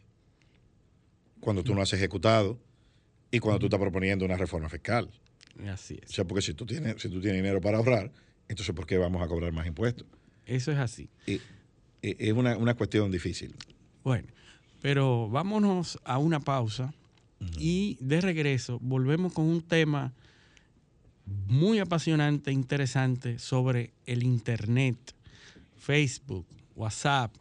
cuando tú no has ejecutado y cuando tú estás proponiendo una reforma fiscal. Así es. O sea, porque si tú tienes, si tú tienes dinero para ahorrar, entonces ¿por qué vamos a cobrar más impuestos? Eso es así. es una, cuestión difícil. Bueno, pero vámonos a una pausa y de regreso volvemos con un tema muy apasionante, interesante sobre el Internet, Facebook, WhatsApp,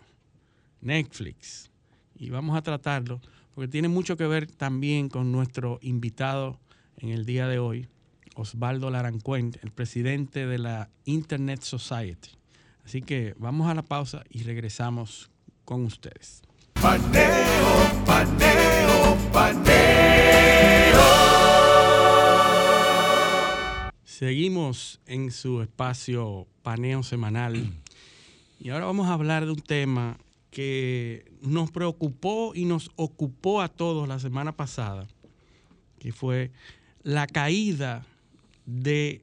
Netflix. Y vamos a tratarlo porque tiene mucho que ver también con nuestro invitado en el día de hoy, Osvaldo Larancuente, el presidente de la Internet Society. Así que vamos a la pausa y regresamos con ustedes. Paneo, paneo, paneo. Seguimos en su espacio paneo semanal y ahora vamos a hablar de un tema que nos preocupó y nos ocupó a todos la semana pasada, que fue la caída de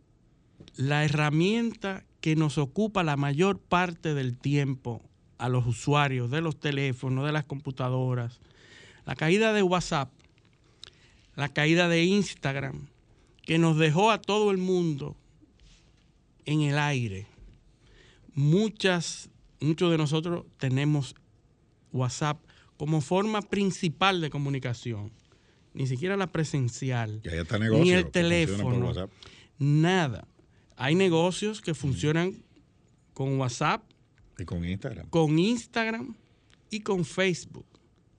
la herramienta que nos ocupa la mayor parte del tiempo a los usuarios de los teléfonos, de las computadoras, la caída de WhatsApp, la caída de Instagram, que nos dejó a todo el mundo en el aire. Muchas, muchos de nosotros tenemos WhatsApp como forma principal de comunicación. Ni siquiera la presencial. Y ahí está negocio, ni el teléfono. Nada. Hay negocios que funcionan con WhatsApp, Y con Instagram. con Instagram y con Facebook.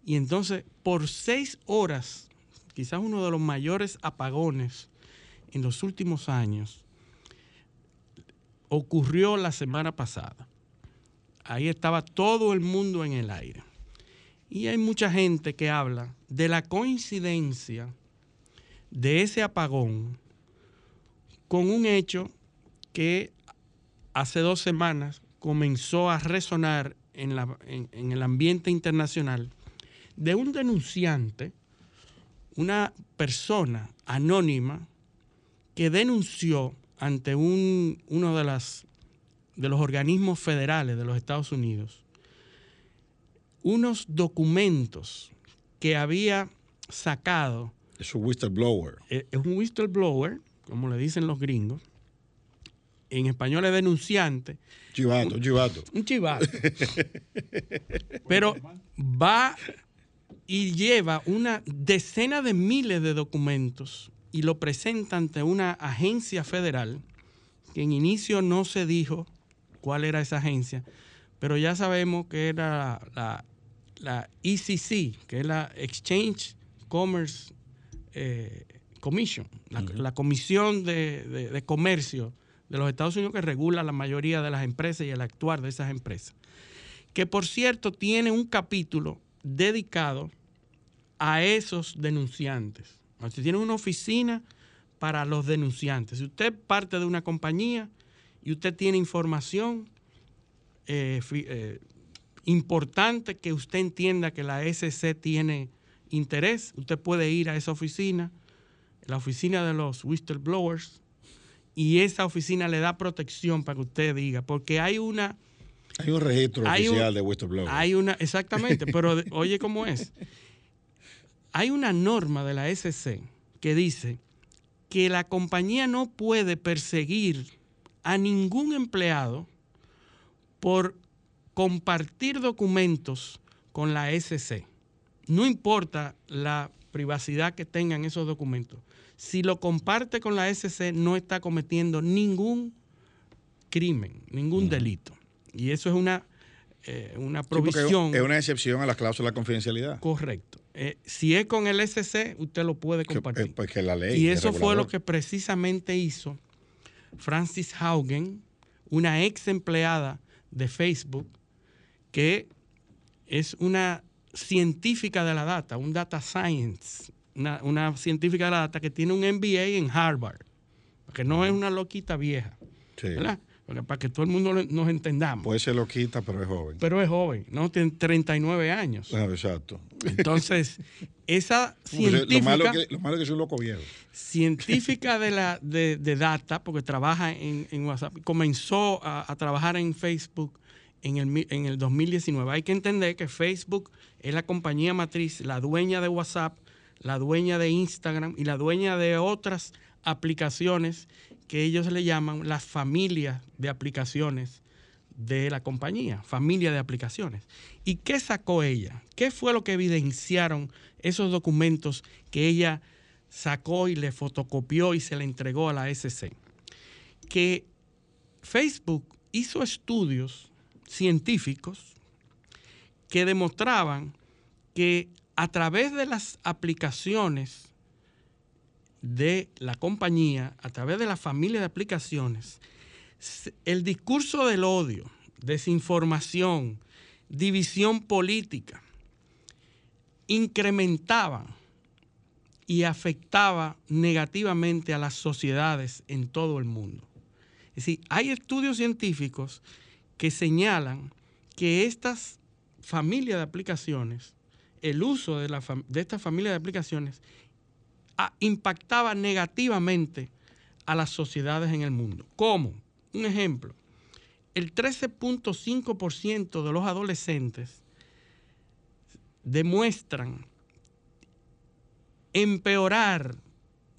Y entonces, por seis horas, quizás uno de los mayores apagones en los últimos años, ocurrió la semana pasada. Ahí estaba todo el mundo en el aire. Y hay mucha gente que habla de la coincidencia de ese apagón con un hecho que hace dos semanas comenzó a resonar en, la- en- en el ambiente internacional de un denunciante, una persona anónima que denunció ante un- uno de, las, de los organismos federales de los Estados Unidos unos documentos que había sacado Es un whistleblower. eh, es un whistleblower, como le dicen los gringos. En español es denunciante, Chivato, chivato. un chivato. Pero va y lleva una decena de miles de documentos y lo presenta ante una agencia federal que en inicio no se dijo cuál era esa agencia, pero ya sabemos que era la, la ECC, que es la Exchange Commerce eh, Commission, la, la Comisión de, de- de Comercio de los Estados Unidos que regula la mayoría de las empresas y el actuar de esas empresas. Que por cierto tiene un capítulo dedicado a esos denunciantes. Sea, tiene una oficina para los denunciantes. Si usted parte de una compañía y usted tiene información eh, eh, importante que usted entienda que la SC tiene interés, usted puede ir a esa oficina, la oficina de los whistleblowers, y esa oficina le da protección para que usted diga, porque hay una... Hay un registro Hay un- oficial de whistleblower. Hay una, exactamente, pero oye cómo es. Hay una norma de la SC que dice que la compañía no puede perseguir a ningún empleado por compartir documentos con la SC. No importa la privacidad que tengan esos documentos. Si lo comparte con la SC, no está cometiendo ningún crimen, ningún delito. Y eso es una, eh, una Sí, provisión. es una excepción a la cláusula de confidencialidad. Correcto. Eh, si es con el SC, usted lo puede Que, compartir. eh, pues que la ley. y eso fue lo que precisamente hizo Francis Haugen, una ex empleada de Facebook, que es una científica de la data, un data science, una, una científica de la data que tiene un MBA en Harvard, que no es una loquita vieja, Sí. ¿verdad? Para que todo el mundo lo- nos entendamos. Puede ser loquita, pero es joven. pero es joven, ¿no? Tiene 39 años. Ah, exacto. Entonces, esa Lo malo, científica, que, lo malo es que es un loco viejo. científica de, la, de, de data, porque trabaja en, en WhatsApp, comenzó a, a trabajar en Facebook en el, en el 2019. Hay que entender que Facebook es la compañía matriz, la dueña de WhatsApp, la dueña de Instagram y la dueña de otras aplicaciones que ellos le llaman las familias de aplicaciones de la compañía, familia de aplicaciones. ¿Y qué sacó ella? ¿Qué fue lo que evidenciaron esos documentos que ella sacó y le fotocopió y se le entregó a la SC? Que Facebook hizo estudios científicos que demostraban que a través de las aplicaciones de la compañía, a través de la familia de aplicaciones, el discurso del odio, desinformación, división política, incrementaba y afectaba negativamente a las sociedades en todo el mundo. Es decir, hay estudios científicos que señalan que estas familias de aplicaciones, el uso de, esta familia de aplicaciones, impactaba negativamente a las sociedades en el mundo. ¿Cómo? Un ejemplo, el 13.5% de los adolescentes demuestran empeorar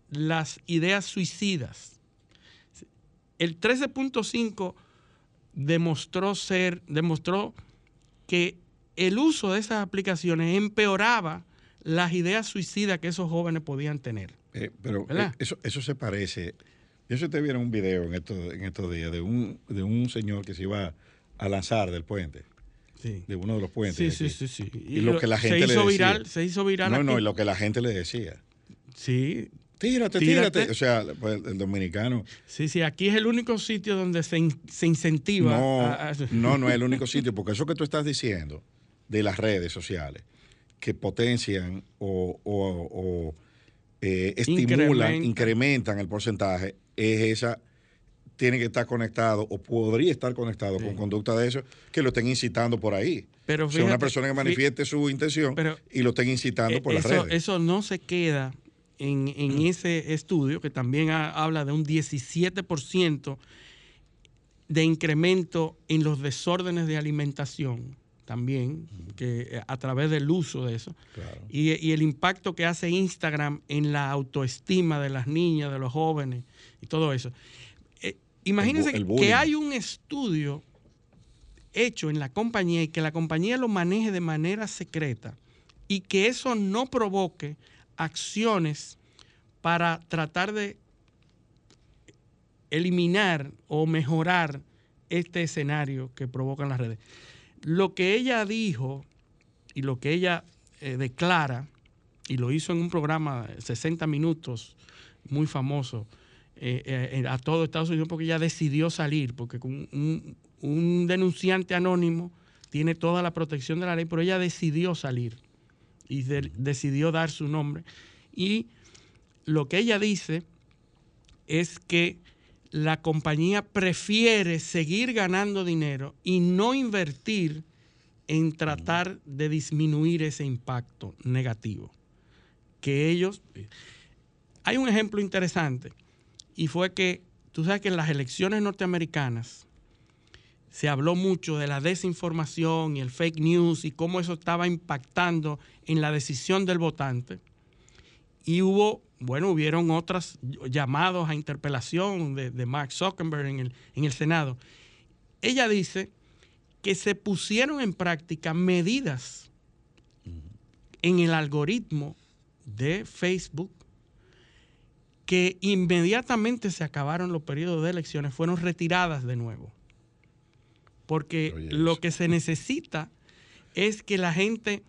las ideas suicidas. El 13.5 demostró ser, demostró que el uso de esas aplicaciones empeoraba las ideas suicidas que esos jóvenes podían tener. Eh, pero eh, eso, eso se parece yo sé te vieron un video en estos, en estos días de un, de un señor que se iba a lanzar del puente. Sí. De uno de los puentes. Sí, sí, sí, Y, lo, que la gente se hizo le decía. Viral, se hizo viral. No, no, y lo que la gente le decía. Sí. Tírate, tírate. O sea, pues, el dominicano. Sí, sí, aquí es el único sitio donde se, se incentiva. No, no, no es el único sitio, porque eso que tú estás diciendo de las redes sociales, que potencian o, o, eh, estimulan, incrementan. el porcentaje, es esa, tiene que estar conectado o podría estar conectado con conducta de eso que lo estén incitando por ahí. Pero fíjate, una persona que manifieste su intención y lo estén incitando por las redes. Eso no se queda en, ese estudio que también habla de un 17% de incremento en los desórdenes de alimentación también, que eh, a través del uso de eso, y, y, el impacto que hace Instagram en la autoestima de las niñas, de los jóvenes, todo eso. Eh, imagínense que hay un estudio hecho en la compañía y que la compañía lo maneje de manera secreta y que eso no provoque acciones para tratar de eliminar o mejorar este escenario que provocan las redes. Lo que ella dijo y lo que ella eh, declara, y lo hizo en un programa de 60 minutos muy famoso, eh, eh, a todo Estados Unidos porque ella decidió salir, porque un, denunciante anónimo tiene toda la protección de la ley, pero ella decidió salir y decidió dar su nombre. Y lo que ella dice es que la compañía prefiere seguir ganando dinero y no invertir en tratar de disminuir ese impacto negativo. Que ellos... Hay un ejemplo interesante y fue que, tú sabes que en las elecciones norteamericanas se habló mucho de la desinformación y el fake news y cómo eso estaba impactando en la decisión del votante. Y hubo, bueno, hubieron otros llamados a interpelación de, Mark Zuckerberg en el, en el Senado. Ella dice que se pusieron en práctica medidas en el algoritmo de Facebook que inmediatamente se acabaron los periodos de elecciones, fueron retiradas de nuevo. Porque lo que se necesita es que la gente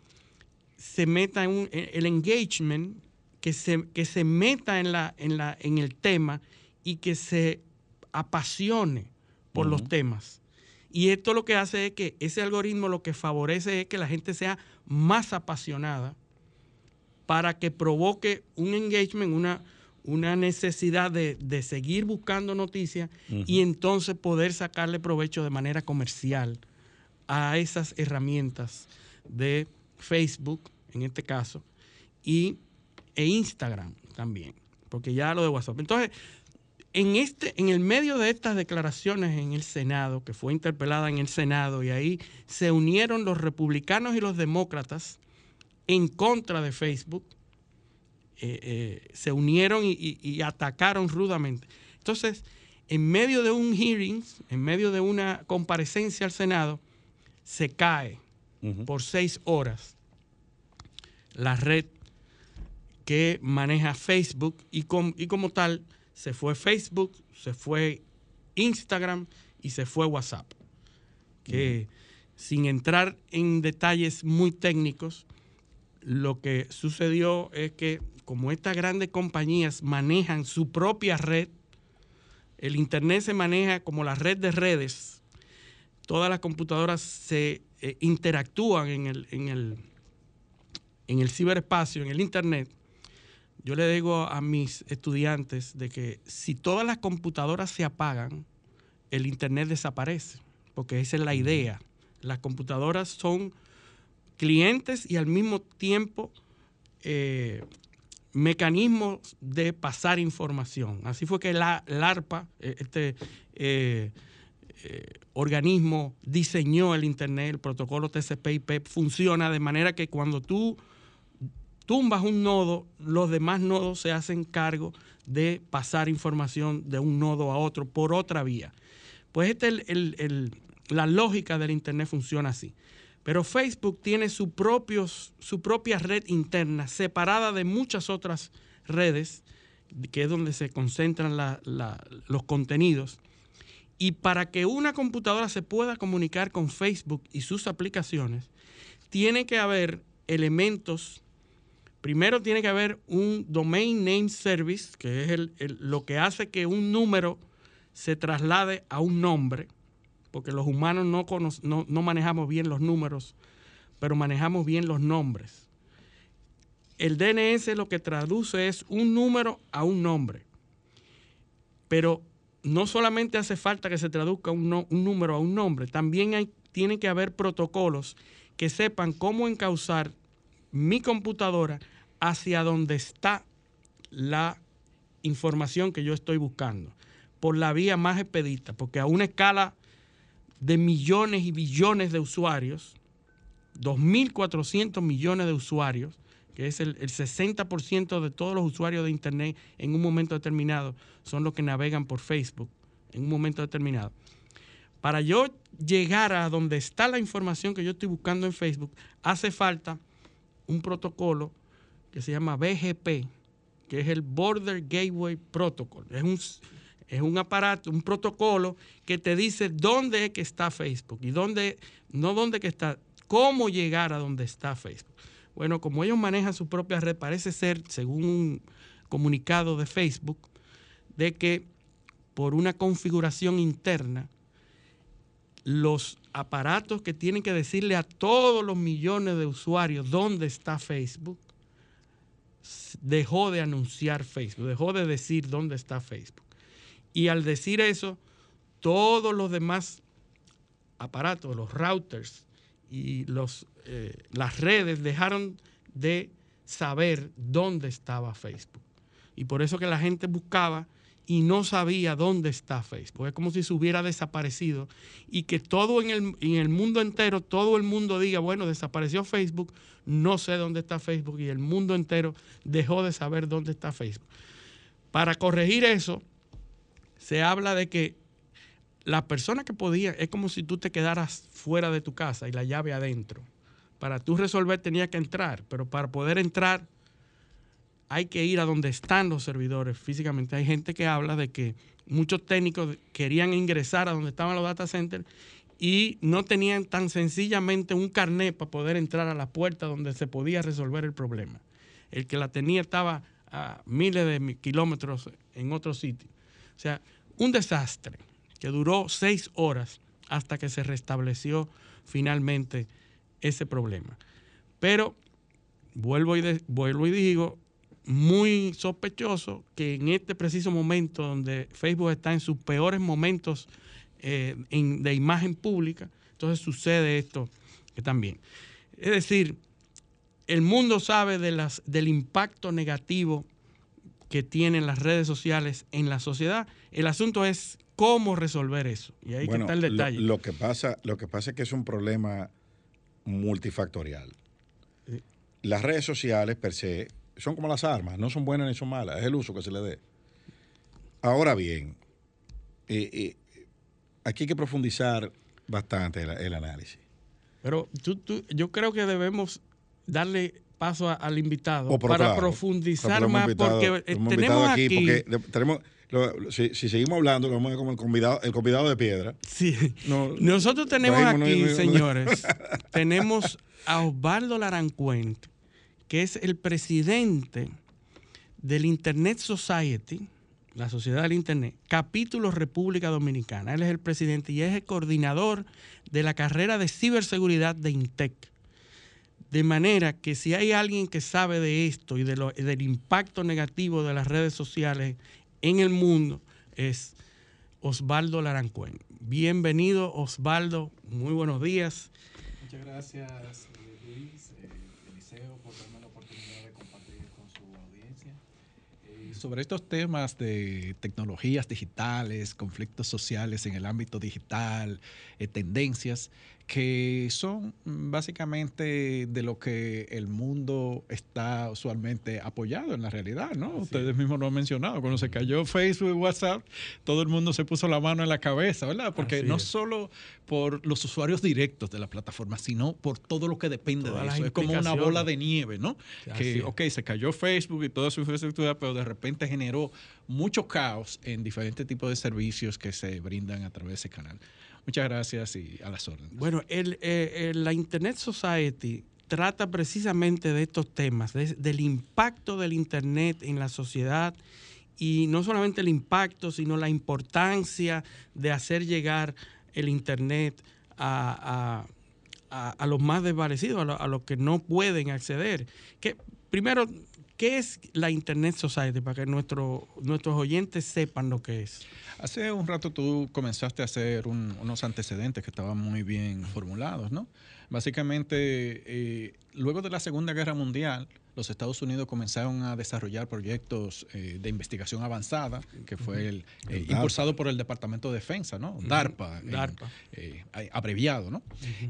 se meta en el engagement, que se, que se meta en, la, en, la, en el tema y que se apasione por los temas. Y esto lo que hace es que ese algoritmo lo que favorece es que la gente sea más apasionada para que provoque un engagement, una, una necesidad de, seguir buscando noticias y entonces poder sacarle provecho de manera comercial a esas herramientas de Facebook, en este caso, y, e Instagram también, porque ya lo de WhatsApp. Entonces, en, este, en el medio de estas declaraciones en el Senado, que fue interpelada en el Senado, y ahí se unieron los republicanos y los demócratas en contra de Facebook, eh, eh, se unieron y, atacaron rudamente. Entonces, en medio de un hearing, en medio de una comparecencia al Senado, se cae por seis horas la red que maneja Facebook y, y como tal se fue Facebook, se fue Instagram y se fue WhatsApp. Que sin entrar en detalles muy técnicos, lo que sucedió es que como estas grandes compañías manejan su propia red, el Internet se maneja como la red de redes, todas las computadoras se eh, interactúan en el, en, el, en el ciberespacio, en el Internet, yo le digo a mis estudiantes de que si todas las computadoras se apagan, el Internet desaparece, porque esa es la idea. Las computadoras son clientes y al mismo tiempo eh, mecanismos de pasar información. Así fue que la, ARPA, eh, este eh, organismo, diseñó el Internet, el protocolo TCP/IP, funciona de manera que cuando tú tumbas un nodo, los demás nodos se hacen cargo de pasar información de un nodo a otro por otra vía. Pues este la lógica del Internet funciona así. Pero Facebook tiene su, su propia red interna, separada de muchas otras redes, que es donde se concentran los contenidos. Y para que una computadora se pueda comunicar con Facebook y sus aplicaciones, tiene que haber elementos primero tiene que haber un Domain Name Service, que es lo que hace que un número se traslade a un nombre, porque los humanos no, manejamos bien los números, pero manejamos bien los nombres. El DNS lo que traduce es un número a un nombre, pero no solamente hace falta que se traduzca un, número a un nombre, también hay, tiene que haber protocolos que sepan cómo encauzar mi computadora hacia donde está la información que yo estoy buscando, por la vía más expedita, porque a una escala de millones y billones de usuarios, 2.400 millones de usuarios, que es el, el 60% de todos los usuarios de Internet en un momento determinado, son los que navegan por Facebook en un momento determinado. Para yo llegar a donde está la información que yo estoy buscando en Facebook, hace falta un protocolo que se llama BGP, que es el Border Gateway Protocol. Es un, es un aparato, un protocolo que te dice dónde es que está Facebook y dónde, no dónde que está, cómo llegar a donde está Facebook. Bueno, como ellos manejan su propia red, parece ser, según un comunicado de Facebook, de que por una configuración interna, los aparatos que tienen que decirle a todos los millones de usuarios dónde está Facebook, dejó de anunciar Facebook, dejó de decir dónde está Facebook. Y al decir eso, todos los demás aparatos, los routers y los, eh, las redes dejaron de saber dónde estaba Facebook. Y por eso que la gente buscaba y no sabía dónde está Facebook. Es como si se hubiera desaparecido y que todo en el, en el, mundo entero, todo el mundo diga, bueno, desapareció Facebook, no sé dónde está Facebook y el mundo entero dejó de saber dónde está Facebook. Para corregir eso, se habla de que las personas que podían, es como si tú te quedaras fuera de tu casa y la llave adentro. Para tú resolver tenía que entrar, pero para poder entrar hay que ir a donde están los servidores físicamente. Hay gente que habla de que muchos técnicos querían ingresar a donde estaban los data centers y no tenían tan sencillamente un carnet para poder entrar a la puerta donde se podía resolver el problema. El que la tenía estaba a miles de kilómetros en otro sitio. O sea, un desastre que duró seis horas hasta que se restableció finalmente ese problema. Pero vuelvo y, vuelvo y digo, muy sospechoso que en este preciso momento donde Facebook está en sus peores momentos eh, de imagen pública, entonces sucede esto que también. Es decir, el mundo sabe de las, del impacto negativo que tienen las redes sociales en la sociedad. El asunto es cómo resolver eso. Y ahí está el detalle. Lo, que pasa, lo que pasa es que es un problema multifactorial. Las redes sociales per se son como las armas, no son buenas ni son malas, es el uso que se le dé. Ahora bien, eh, eh, aquí hay que profundizar bastante el, el análisis. Pero tú- tú- yo creo que debemos darle paso a- al invitado Oh, para claro, profundizar más, invitado- porque eh, tenemos invitado aquí, porque tenemos, lo- si, si seguimos hablando, lo vamos a ver como el convidado, el convidado de piedra. Sí. No, Nosotros tenemos aquí, no- no- señores, tenemos a Osvaldo Larancuent, que es el presidente del Internet Society, la Sociedad del Internet, capítulo República Dominicana. Él es el presidente y es el coordinador de la carrera de ciberseguridad de INTEC. De manera que si hay alguien que sabe de esto y del impacto negativo de las redes sociales en el mundo, es Osvaldo Larancuén. Bienvenido, Osvaldo. Muy buenos días. Muchas gracias, Luis, eh, Eliseo, por darme la oportunidad de compartir con su audiencia. Eh, sobre estos temas de tecnologías digitales, conflictos sociales en el ámbito digital, eh, tendencias, que son mm, básicamente de lo que el mundo está usualmente apoyado en la realidad, ¿no? Ustedes mismos lo han mencionado. Cuando se cayó Facebook y WhatsApp, todo el mundo se puso la mano en la cabeza, ¿verdad? Porque Así no es. solo por los usuarios directos de la plataforma, sino por todo lo que depende Todas de eso. Es como una bola de nieve, ¿no? Así que, es. ok, se cayó Facebook y toda su infraestructura, pero de repente generó mucho caos en diferentes tipos de servicios que se brindan a través de ese canal. Muchas gracias y a las órdenes. Bueno, el, eh, eh, la Internet Society trata precisamente de estos temas, de- del impacto del Internet en la sociedad y no solamente el impacto, sino la importancia de hacer llegar el Internet a, a- a- los más desvanecidos, a, lo- a los que no pueden acceder. Que, primero, ¿qué es la Internet Society? Para que nuestro- nuestros oyentes sepan lo que es. Hace un rato tú comenzaste a hacer un- unos antecedentes que estaban muy bien formulados, ¿no? Básicamente, eh, luego de la Segunda Guerra Mundial, los Estados Unidos comenzaron a desarrollar proyectos eh, de investigación avanzada, que fue el, eh, El impulsado por el Departamento de Defensa, ¿no? DARPA. eh, abreviado, ¿no?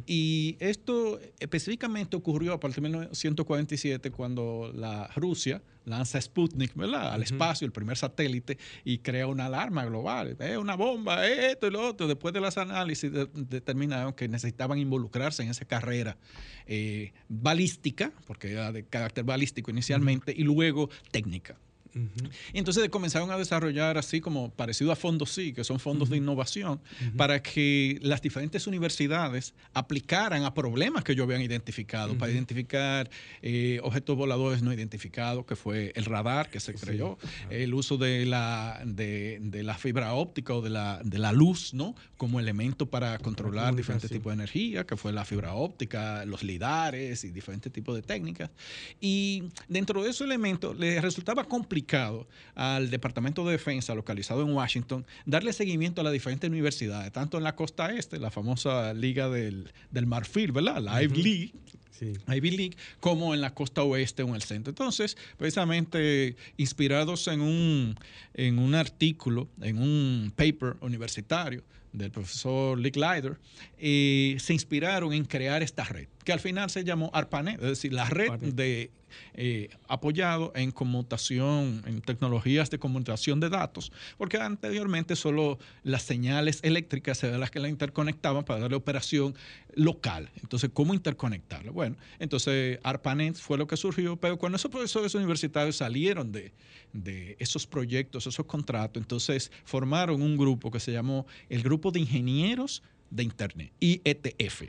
Y esto específicamente ocurrió a partir de 1947 cuando la Rusia lanza Sputnik, ¿verdad? Al espacio, el primer satélite, y crea una alarma global. Es una bomba, es esto y lo otro. Después de las análisis de- determinaron que necesitaban involucrarse en esa carrera eh, balística, porque era de carácter balístico inicialmente, y luego técnica. Y entonces comenzaron a desarrollar así como parecido a fondos sí, que son fondos de innovación, para que las diferentes universidades aplicaran a problemas que ellos habían identificado, para identificar eh, objetos voladores no identificados, que fue el radar que se creó, el uso de la, de, de la fibra óptica o de la, de la luz, ¿no? Como elemento para controlar diferentes tipos de energía, que fue la fibra óptica, los lidares y diferentes tipos de técnicas. Y dentro de esos elementos le resultaba complicado al Departamento de Defensa localizado en Washington darle seguimiento a las diferentes universidades, tanto en la costa este, la famosa Liga del, del Marfil, ¿verdad? La Ivy League, Sí. Ivy League, como en la costa oeste o en el centro. Entonces, precisamente inspirados en un, en un artículo, en un paper universitario del profesor Lick Leider, eh, se inspiraron en crear esta red, que al final se llamó ARPANET, es decir, la red de eh, apoyado en conmutación, en tecnologías de conmutación de datos, porque anteriormente solo las señales eléctricas eran las que la interconectaban para darle operación local. Entonces, ¿cómo interconectarlo? Bueno, entonces ARPANET fue lo que surgió, pero cuando esos profesores universitarios salieron de, de esos proyectos, esos contratos, entonces formaron un grupo que se llamó el Grupo de Ingenieros de Internet, IETF.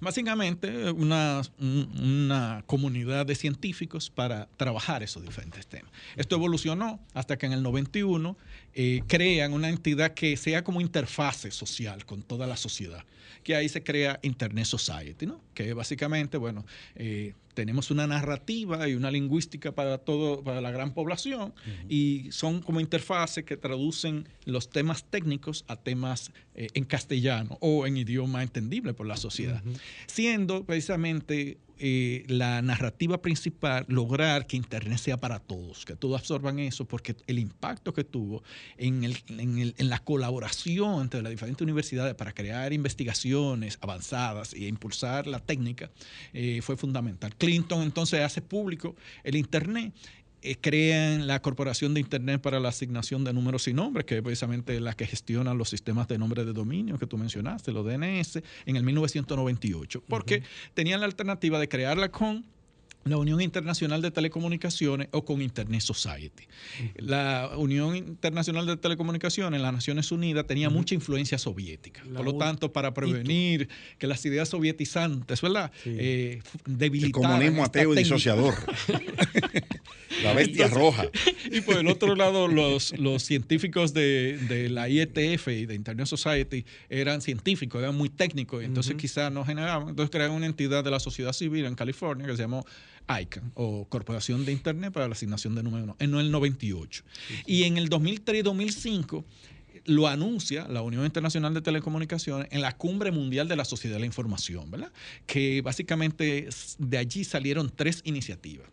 Básicamente, una, un- una comunidad de científicos para trabajar esos diferentes temas. Esto evolucionó hasta que en el 91 eh, crean una entidad que sea como interfase social con toda la sociedad, que ahí se crea Internet Society, ¿no? que básicamente, bueno, eh, tenemos una narrativa y una lingüística para todo, para la gran población, y son como interfaces que traducen los temas técnicos a temas eh, en castellano o en idioma entendible por la sociedad. Siendo precisamente eh, la narrativa principal lograr que Internet sea para todos, que todos absorban eso, porque el impacto que tuvo en, el- en el- en la colaboración entre las diferentes universidades para crear investigaciones avanzadas e impulsar la técnica eh, fue fundamental. Clinton entonces hace público el Internet eh, crean la Corporación de Internet para la Asignación de Números y Nombres, que es precisamente la que gestiona los sistemas de nombre de dominio que tú mencionaste, los DNS, en el 1998, porque tenían la alternativa de crearla con la Unión Internacional de Telecomunicaciones o con Internet Society. La Unión Internacional de Telecomunicaciones en las Naciones Unidas tenía mucha influencia soviética. Por lo tanto, para prevenir que las ideas sovietizantes, ¿verdad? Eh, El comunismo ateo y disociador. la bestia roja. Y por el otro lado, los, los científicos de, de, la IETF y de Internet Society eran científicos, eran muy técnicos, y entonces quizás no generaban. Entonces crearon una entidad de la sociedad civil en California que se llamó ICANN, o Corporación de Internet para la Asignación de Número en el 98. Y en el 2003 y 2005 lo anuncia la Unión Internacional de Telecomunicaciones en la Cumbre Mundial de la Sociedad de la Información, ¿verdad? Que básicamente de allí salieron tres iniciativas.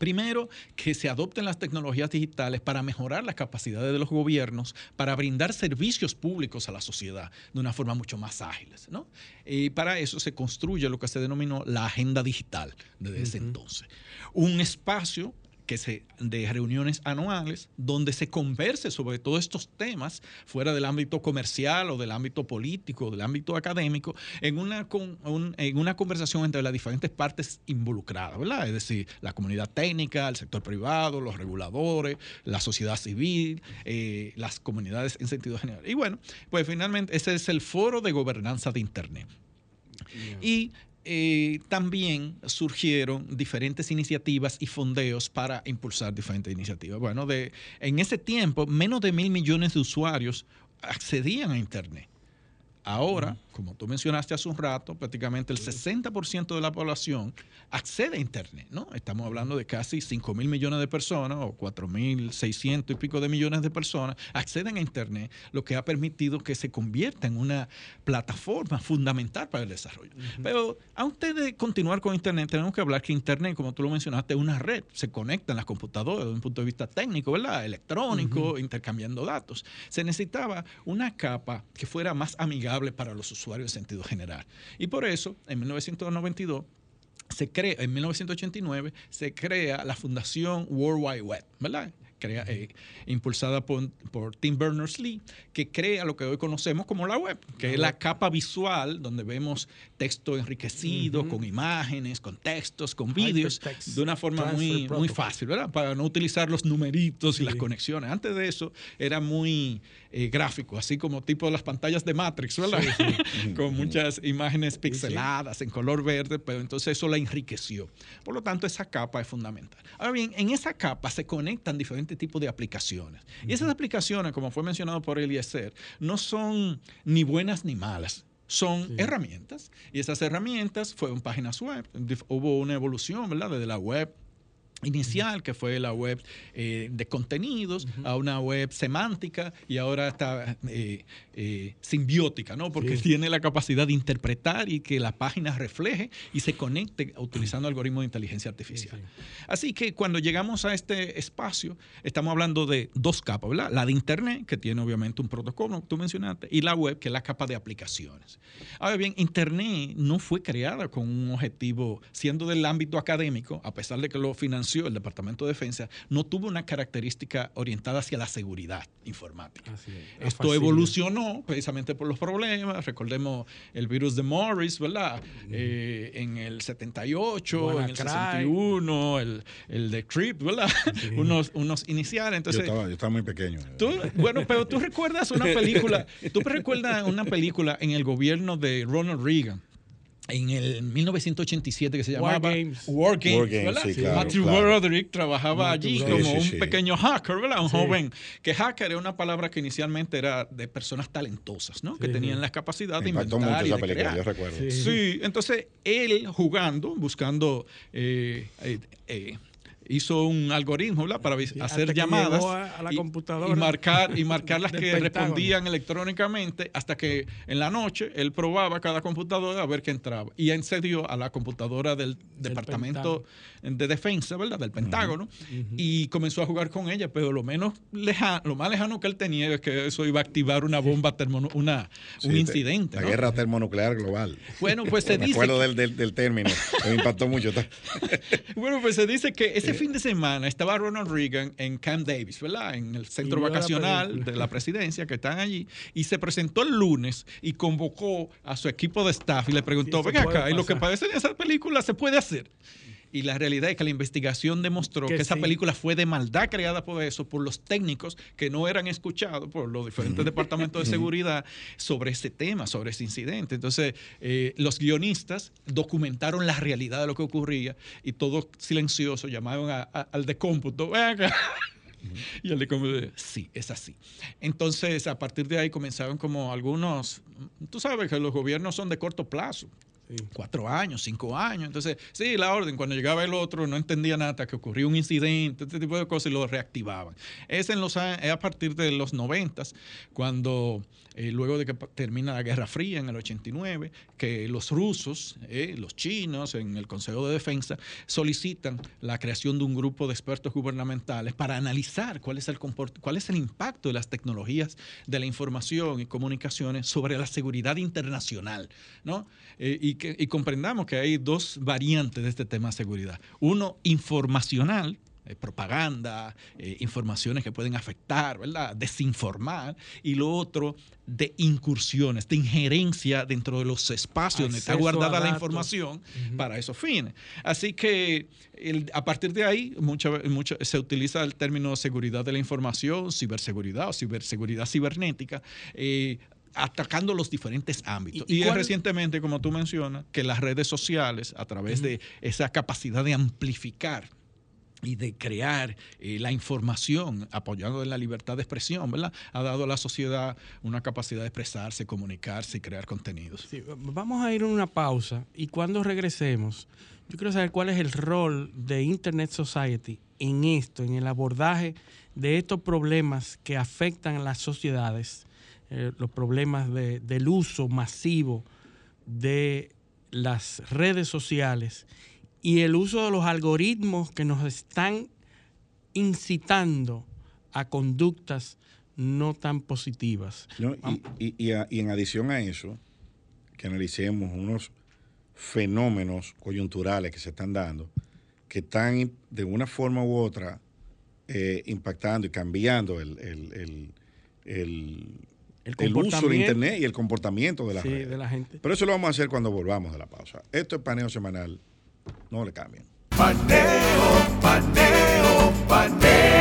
Primero, que se adopten las tecnologías digitales para mejorar las capacidades de los gobiernos, para brindar servicios públicos a la sociedad de una forma mucho más ágil. ¿no? Y para eso se construye lo que se denominó la agenda digital desde ese entonces. Un espacio que se, de reuniones anuales donde se converse sobre todos estos temas fuera del ámbito comercial o del ámbito político, del ámbito académico, en una, en una conversación entre las diferentes partes involucradas, ¿verdad? Es decir, la comunidad técnica, el sector privado, los reguladores, la sociedad civil, eh, las comunidades en sentido general. Y bueno, pues finalmente ese es el foro de gobernanza de Internet. Y eh, también surgieron diferentes iniciativas y fondeos para impulsar diferentes iniciativas. Bueno, de, en ese tiempo, menos de mil millones de usuarios accedían a Internet. Ahora, como tú mencionaste hace un rato, prácticamente el 60% de la población accede a Internet, ¿no? Estamos hablando de casi 5 mil millones de personas o 4 mil 600 y pico de millones de personas acceden a Internet, lo que ha permitido que se convierta en una plataforma fundamental para el desarrollo. Pero antes de continuar con Internet, tenemos que hablar que Internet, como tú lo mencionaste, es una red, se conectan las computadoras desde un punto de vista técnico, ¿verdad? Electrónico, intercambiando datos. Se necesitaba una capa que fuera más amigable para los usuarios en sentido general. Y por eso, en 1992, se crea, en 1989, se crea la Fundación World Wide Web, ¿verdad? crea, eh, impulsada por, por, Tim Berners-Lee, que crea lo que hoy conocemos como la web, que es la capa visual donde vemos texto enriquecido con imágenes, con textos, con vídeos, de una forma muy, muy fácil, ¿verdad? Para no utilizar los numeritos y las conexiones. Antes de eso era muy eh, gráfico, así como tipo las pantallas de Matrix, ¿verdad? con muchas imágenes pixeladas en color verde, pero entonces eso la enriqueció. Por lo tanto, esa capa es fundamental. Ahora bien, en esa capa se conectan diferentes tipo de aplicaciones. Y esas aplicaciones, como fue mencionado por Eliezer, no son ni buenas ni malas son herramientas y esas herramientas fueron páginas web. Hubo una evolución, ¿verdad? Desde la web inicial, que fue la web eh, de contenidos, a una web semántica y ahora está eh, eh, simbiótica, ¿no? Porque tiene la capacidad de interpretar y que la página refleje y se conecte utilizando algoritmos de inteligencia artificial. Así que cuando llegamos a este espacio, estamos hablando de dos capas, ¿verdad? La de Internet, que tiene obviamente un protocolo, tú mencionaste, y la web, que es la capa de aplicaciones. Ahora bien, Internet no fue creada con un objetivo, siendo del ámbito académico, a pesar de que lo financió el Departamento de Defensa, no tuvo una característica orientada hacia la seguridad informática. Esto evolucionó precisamente por los problemas. Recordemos el virus de Morris, ¿verdad? Eh, en el 78, en el 61, el, el de Trip, ¿verdad? unos, unos iniciales. Entonces, yo, estaba, muy pequeño. bueno, pero tú recuerdas una película, tú recuerdas una película en el gobierno de Ronald Reagan en el 1987 que se llamaba War Games. War Games, Matthew Broderick trabajaba allí como un pequeño hacker, ¿verdad? Un joven que hacker era una palabra que inicialmente era de personas talentosas, ¿no? Que tenían la capacidad de inventar mucho y de película, yo recuerdo. Sí. entonces él jugando, buscando eh, eh, eh hizo un algoritmo para hacer llamadas a, la y, computadora y, marcar y marcar las que respondían electrónicamente hasta que en la noche él probaba cada computadora a ver qué entraba y accedió a la computadora del, departamento de defensa, ¿verdad? Del Pentágono y comenzó a jugar con ella, pero lo menos lejano, lo más lejano que él tenía es que eso iba a activar una bomba termo, una un incidente. La guerra termonuclear global. Bueno, pues se Me dice acuerdo del, del, término, me impactó mucho. bueno, pues se dice que ese fin de semana estaba Ronald Reagan en Camp Davis, ¿verdad? En el centro vacacional de la presidencia que están allí. Y se presentó el lunes y convocó a su equipo de staff y le preguntó, venga acá, ¿y lo que parece en esa película se puede hacer? Y la realidad es que la investigación demostró que, esa película fue de maldad creada por eso, por los técnicos que no eran escuchados por los diferentes departamentos de seguridad sobre ese tema, sobre ese incidente. Entonces, eh, los guionistas documentaron la realidad de lo que ocurría y todo silencioso llamaron al de cómputo. Y el de cómputo, sí, es así. Entonces, a partir de ahí comenzaron como algunos, tú sabes que los gobiernos son de corto plazo. Cuatro años, cinco años. Entonces, sí, la orden, cuando llegaba el otro, no entendía nada, que ocurrió un incidente, este tipo de cosas, y lo reactivaban. Es, en los, es a partir de los noventas, cuando eh, luego de que termina la Guerra Fría en el 89, que los rusos, eh, los chinos, en el Consejo de Defensa, solicitan la creación de un grupo de expertos gubernamentales para analizar cuál es el, impacto de las tecnologías de la información y comunicaciones sobre la seguridad internacional. ¿no? Eh, y comprendamos que hay dos variantes de este tema de seguridad. Uno, informacional, eh, propaganda, eh, informaciones que pueden afectar, ¿verdad? Desinformar. Y lo otro, de incursiones, de injerencia dentro de los espacios donde está guardada la información para esos fines. Así que a partir de ahí mucha, se utiliza el término seguridad de la información, ciberseguridad o ciberseguridad cibernética. Eh, atacando los diferentes ámbitos. Y, es recientemente, como tú mencionas, que las redes sociales, a través de esa capacidad de amplificar y de crear eh, la información apoyando en la libertad de expresión, ¿verdad? Ha dado a la sociedad una capacidad de expresarse, comunicarse y crear contenidos. vamos a ir a una pausa y cuando regresemos, yo quiero saber cuál es el rol de Internet Society en esto, en el abordaje de estos problemas que afectan a las sociedades, eh, los problemas del uso masivo de las redes sociales y el uso de los algoritmos que nos están incitando a conductas no tan positivas. y, en adición a eso, que analicemos unos fenómenos coyunturales que se están dando, que están de una forma u otra eh, impactando y cambiando el, el, el, uso de Internet y el comportamiento de la, de la gente. Pero eso lo vamos a hacer cuando volvamos de la pausa. Esto es paneo semanal no le cambien. Paneo, paneo, paneo.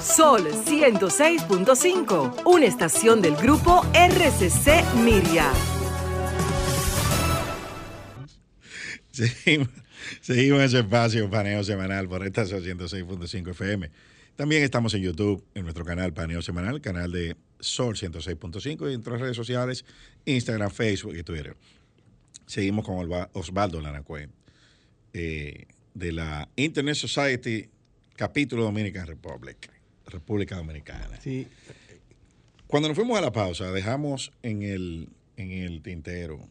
Sol 106.5, una estación del grupo RCC Miria. Seguimos, seguimos en ese espacio paneo semanal por esta 106.5 FM. También estamos en YouTube, en nuestro canal Paneo Semanal, canal de Sol 106.5 y en otras redes sociales, Instagram, Facebook y Twitter. Seguimos con Osvaldo Lanacue, eh, de la Internet Society, capítulo Dominican Republic, República Dominicana. Sí. Cuando nos fuimos a la pausa, dejamos en el, en el tintero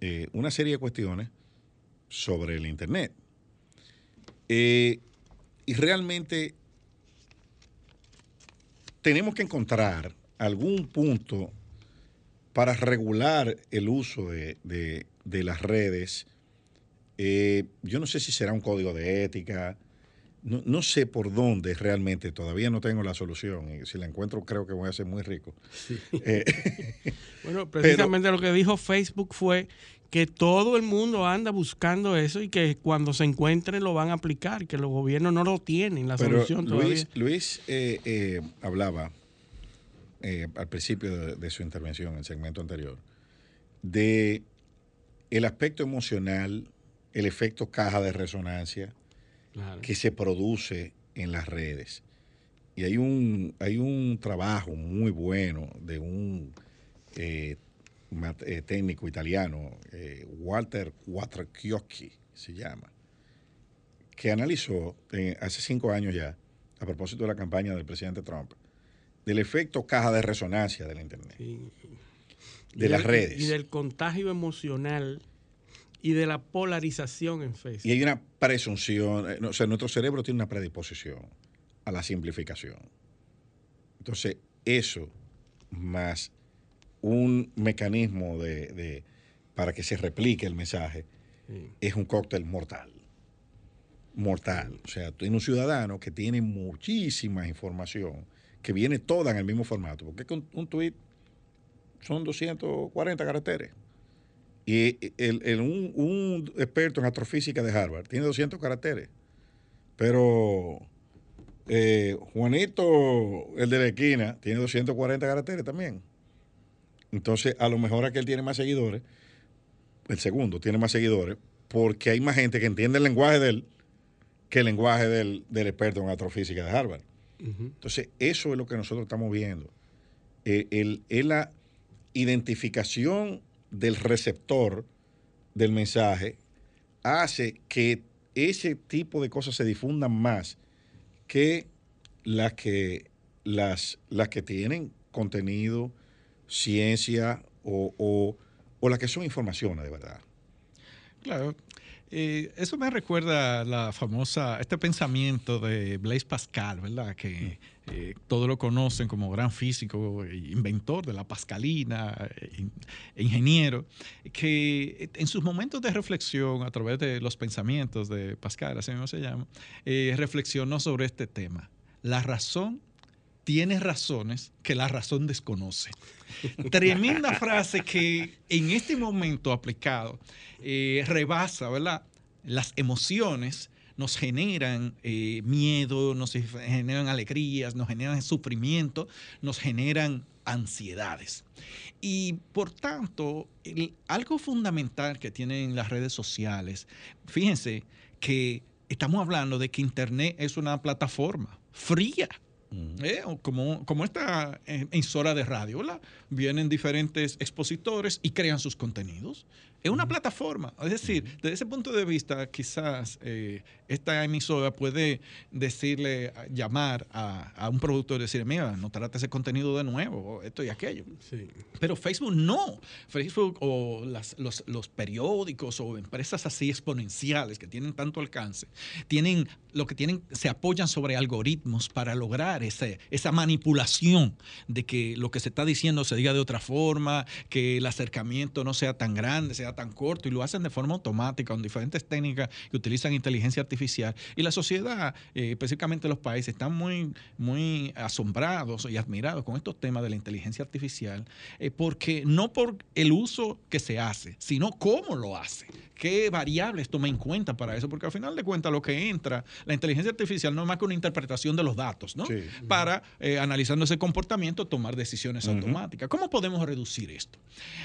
eh, una serie de cuestiones sobre el Internet. Eh, y realmente tenemos que encontrar algún punto para regular el uso de, las redes. Eh, yo no sé si será un código de ética, no, sé por dónde realmente, todavía no tengo la solución. Y si la encuentro, creo que voy a ser muy rico. Eh, bueno, precisamente lo que dijo Facebook fue que todo el mundo anda buscando eso y que cuando se encuentre lo van a aplicar, que los gobiernos no lo tienen, la solución Luis, Luis eh, eh, hablaba eh, al principio de, su intervención, en el segmento anterior, de el aspecto emocional, el efecto caja de resonancia que se produce en las redes. Y hay un, hay un trabajo muy bueno de un eh, técnico italiano, eh, Walter Quattrocchiocchi se llama, que analizó eh, hace cinco años ya, a propósito de la campaña del presidente Trump, del efecto caja de resonancia del Internet, de las redes. Y del contagio emocional y de la polarización en Facebook. Y hay una presunción, o sea, nuestro cerebro tiene una predisposición a la simplificación. Entonces, eso más un mecanismo de, para que se replique el mensaje, es un cóctel mortal. Mortal. O sea, tiene un ciudadano que tiene muchísima información, que viene toda en el mismo formato, porque un, un tweet son 240 caracteres. Y el, un, un, experto en astrofísica de Harvard tiene 200 caracteres. Pero eh, Juanito, el de la esquina, tiene 240 caracteres también. Entonces, a lo mejor aquel tiene más seguidores. El segundo tiene más seguidores porque hay más gente que entiende el lenguaje de él que el lenguaje del, experto en astrofísica de Harvard. Entonces, eso es lo que nosotros estamos viendo. Eh, el, es la identificación del receptor del mensaje hace que ese tipo de cosas se difundan más que las que, las, las que tienen contenido, ciencia o, o, o las que son informaciones de verdad. Claro, eh, eso me recuerda la famosa, este pensamiento de Blaise Pascal, ¿verdad? Que eh, todos lo conocen como gran físico, inventor de la pascalina, eh, ingeniero, que en sus momentos de reflexión, a través de los pensamientos de Pascal, así mismo se llama, reflexionó sobre este tema. La razón tiene razones que la razón desconoce. Tremenda frase que en este momento aplicado eh, rebasa, ¿verdad? Las emociones nos generan eh, miedo, nos generan alegrías, nos generan sufrimiento, nos generan ansiedades. Y por tanto, algo fundamental que tienen las redes sociales, fíjense que estamos hablando de que Internet es una plataforma fría. Eh, como, como esta emisora de radio, ¿verdad? Vienen diferentes expositores y crean sus contenidos. Es una plataforma. Es decir, desde ese punto de vista, quizás eh, esta emisora puede decirle, llamar a, un productor y decirle, mira, no trate ese contenido de nuevo, esto y aquello. Pero Facebook no. Facebook o los, periódicos o empresas así exponenciales que tienen tanto alcance, tienen lo que tienen, se apoyan sobre algoritmos para lograr ese, esa manipulación de que lo que se está diciendo se diga de otra forma, que el acercamiento no sea tan grande, sea tan corto y lo hacen de forma automática con diferentes técnicas que utilizan inteligencia artificial. Y la sociedad, eh, específicamente los países, están muy, muy asombrados y admirados con estos temas de la inteligencia artificial, eh, porque no por el uso que se hace, sino cómo lo hace qué variables toma en cuenta para eso, porque al final de cuentas lo que entra, la inteligencia artificial no es más que una interpretación de los datos, ¿no? Para, eh, analizando ese comportamiento, tomar decisiones automáticas. ¿Cómo podemos reducir esto?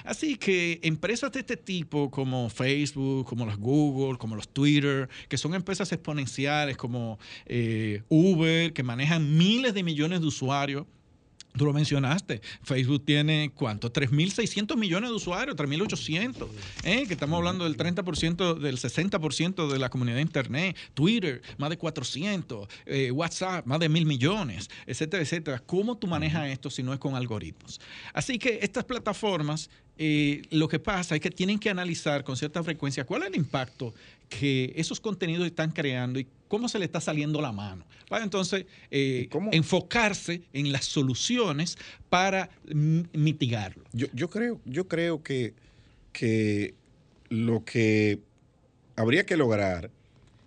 Así que empresas de este tipo, como Facebook, como las Google, como los Twitter, que son empresas exponenciales como eh, Uber, que manejan miles de millones de usuarios, Tú lo mencionaste, Facebook tiene cuánto, 3.600 millones de usuarios, 3.800, ¿eh? que estamos hablando del 30%, del 60% de la comunidad de Internet, Twitter, más de 400, eh, WhatsApp, más de mil millones, etcétera, etcétera. ¿Cómo tú manejas esto si no es con algoritmos? Así que estas plataformas eh, lo que pasa es que tienen que analizar con cierta frecuencia cuál es el impacto que esos contenidos están creando y cómo se le está saliendo la mano. Para entonces eh, enfocarse en las soluciones para mitigarlo. Yo, yo, creo, yo creo que, que lo que habría que lograr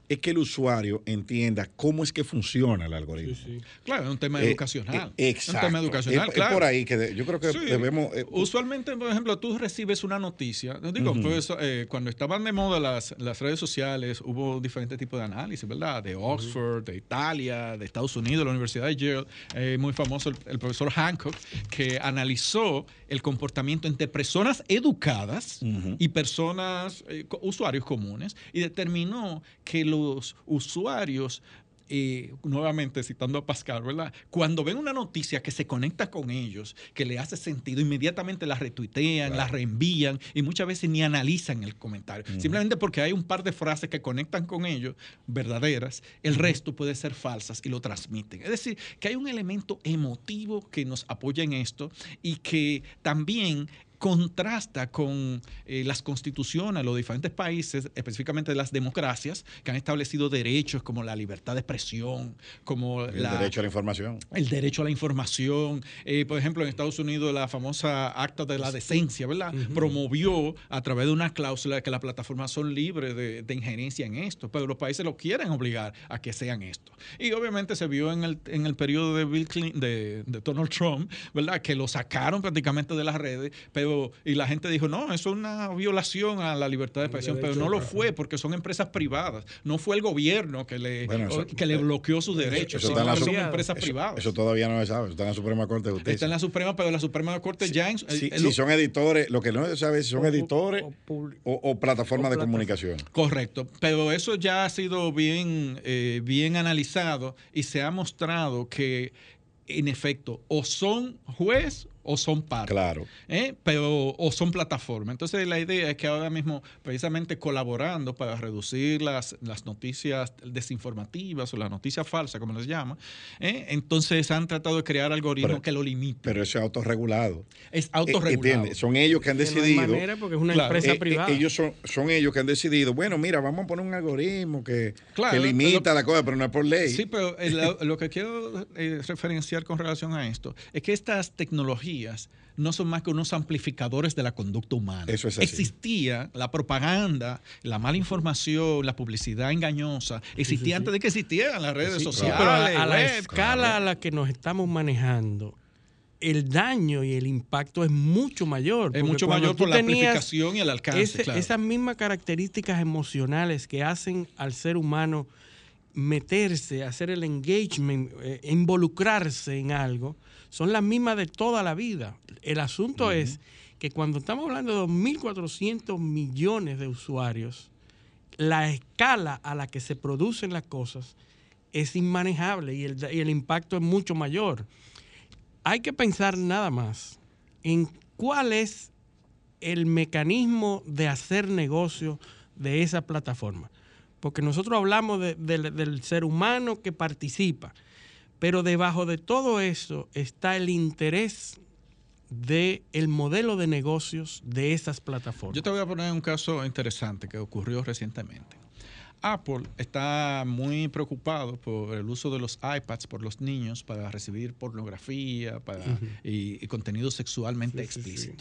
es que el usuario entienda cómo es que funciona el algoritmo. Claro, es un tema eh, educacional. exacto. Es un tema educacional, es, por ahí que yo creo que debemos... Eh, Usualmente, por ejemplo, tú recibes una noticia. Digo, pues, eh, cuando estaban de moda las, las, redes sociales, hubo diferentes tipos de análisis, ¿verdad? De Oxford, de Italia, de Estados Unidos, la Universidad de Yale. muy famoso el, profesor Hancock, que analizó el comportamiento entre personas educadas y personas, usuarios comunes, y determinó que lo los usuarios eh, nuevamente citando a Pascal, ¿verdad? Cuando ven una noticia que se conecta con ellos, que le hace sentido, inmediatamente la retuitean, la reenvían y muchas veces ni analizan el comentario. Simplemente porque hay un par de frases que conectan con ellos, verdaderas, el resto puede ser falsas y lo transmiten. Es decir, que hay un elemento emotivo que nos apoya en esto y que también contrasta con eh, las constituciones de los diferentes países, específicamente de las democracias, que han establecido derechos como la libertad de expresión, como El la, derecho a la información. el derecho a la información. Eh, por ejemplo, en Estados Unidos la famosa acta de la decencia, ¿verdad? Promovió a través de una cláusula que las plataformas son libres de, de injerencia en esto, pero los países lo quieren obligar a que sean esto. Y obviamente se vio en el, en el periodo de, Bill Clinton, de, de Donald Trump, ¿verdad? Que lo sacaron prácticamente de las redes, pero y la gente dijo, no, eso es una violación a la libertad de expresión, pero no lo fue porque son empresas privadas. No fue el gobierno que le, Bueno, eso- que le bloqueó sus derechos, eso sino está en la que son Suprema- empresas Eso, privadas. eso todavía no se sabe. eso Está en la Suprema Corte de Justicia. Está en la Suprema, pero la Suprema Corte ya en, Si, el- el- si son editores, lo que no se sabe es si son O- editores o publi- o, o plataformas de comunicación. Correcto, pero eso ya ha sido bien, eh, bien analizado y se ha mostrado que, en efecto, o son juez o son parte. Claro. ¿eh? pero o son plataformas. Entonces la idea es que ahora mismo, precisamente colaborando para reducir las, las noticias desinformativas o las noticias falsas, como les llama, ¿eh? entonces han tratado de crear algoritmos Pero- que lo limiten. Pero eso es autorregulado. es Eh, autorregulado. ¿entiendes? Son ellos que han que no decidido. manera porque es una Claro, empresa Eh, eh, privada. ellos son, son ellos que han decidido, bueno, mira, vamos a poner un algoritmo que, Claro, que limita lo- la cosa, pero no es por ley. Sí, pero lo, lo que quiero eh, referenciar con relación a esto es que estas tecnologías no son más que unos amplificadores de la conducta humana. Eso es así. Existía la propaganda, la mala información, la publicidad engañosa, existía antes de que existieran las redes Sí, sociales. pero a, a la web. escala a la que nos estamos manejando, el daño y el impacto es mucho mayor. Es mucho mayor por la amplificación y el alcance. ese- claro. Esas mismas características emocionales que hacen al ser humano meterse, hacer el engagement, eh, involucrarse en algo, son las mismas de toda la vida. El asunto es que cuando estamos hablando de 2.400 millones de usuarios, la escala a la que se producen las cosas es inmanejable y el, y el impacto es mucho mayor. Hay que pensar nada más en cuál es el mecanismo de hacer negocio de esa plataforma. Porque nosotros hablamos de- del- del ser humano que participa, pero debajo de todo eso está el interés del el modelo de negocios de esas plataformas. Yo te voy a poner un caso interesante que ocurrió recientemente. Apple está muy preocupado por el uso de los iPads por los niños para recibir pornografía para, y, y contenido sexualmente Sí, sí, sí.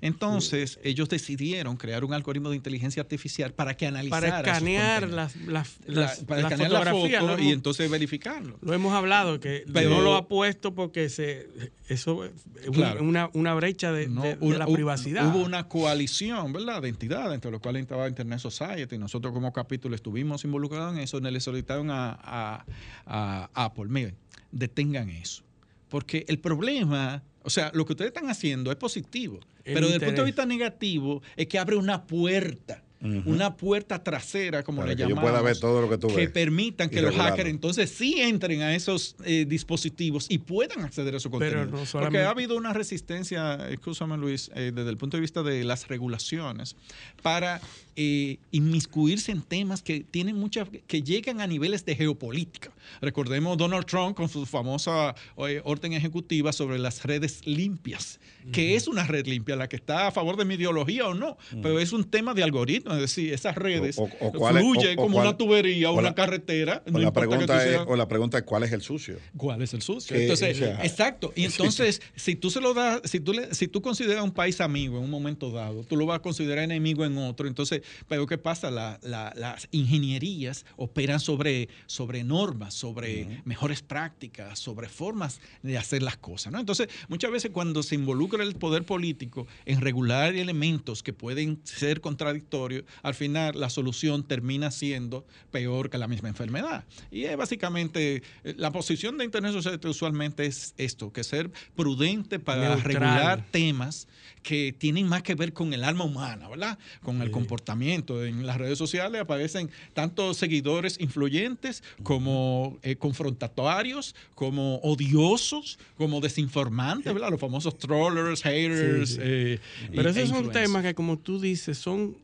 Entonces, ellos decidieron crear un algoritmo de inteligencia artificial para que analizara para escanear las, las, La- las- para las escanear la fotografías. foto Lo y entonces verificarlo. Lo hemos hablado, que Pero- no lo ha puesto porque se, eso es Claro. una, una brecha de, No, de- de una- la privacidad. Hubo una coalición, ¿verdad?, de entidades, entre los cuales estaba Internet Society. y Nosotros como capítulo estuvimos involucrados en eso. Le solicitaron a, a- a Apple, miren, detengan eso. Porque el problema, o sea, lo que ustedes están haciendo es positivo. El pero desde el punto de interés. vista negativo es que abre una puerta. Una puerta trasera, como Para le que yo llamamos. pueda ver todo lo que tú que ves permitan que los hackers entonces sí entren a esos eh, dispositivos y puedan acceder a su Pero contenido. Porque ha habido una resistencia, escúchame Luis, eh, desde el punto de vista de las regulaciones, para eh, inmiscuirse en temas que tienen muchas, que llegan a niveles de geopolítica. Recordemos Donald Trump con su famosa eh, orden ejecutiva sobre las redes limpias, que es una red limpia, la que está a favor de mi ideología o no, pero es un tema de algoritmo, es decir, esas redes O- o- o cuál es- fluyen como cuál- una tubería o una la- carretera. O no la, pregunta es, o la pregunta es cuál es el sucio. ¿Cuál es el sucio? Entonces, sea, exacto. Y entonces, si tú se lo das, si tú, le- si tú consideras un país amigo en un momento dado, tú lo vas a considerar enemigo en otro. Entonces, pero ¿qué pasa? La- la- las ingenierías operan sobre, sobre normas, sobre mejores prácticas, sobre formas de hacer las cosas. ¿no? Entonces, muchas veces cuando se involucra el poder político en regular elementos que pueden ser contradictorios, al final la solución termina siendo peor que la misma enfermedad. Y es básicamente eh, la posición de Internet Society usualmente es esto, que ser prudente para Neutral. regular temas que tienen más que ver con el alma humana, ¿verdad? Con el comportamiento. En las redes sociales aparecen tanto seguidores influyentes como eh, confrontatorios, como odiosos, como desinformantes, ¿verdad? Los famosos trollers, haters. Sí, sí. eh, Pero esos e son temas que, como tú dices, son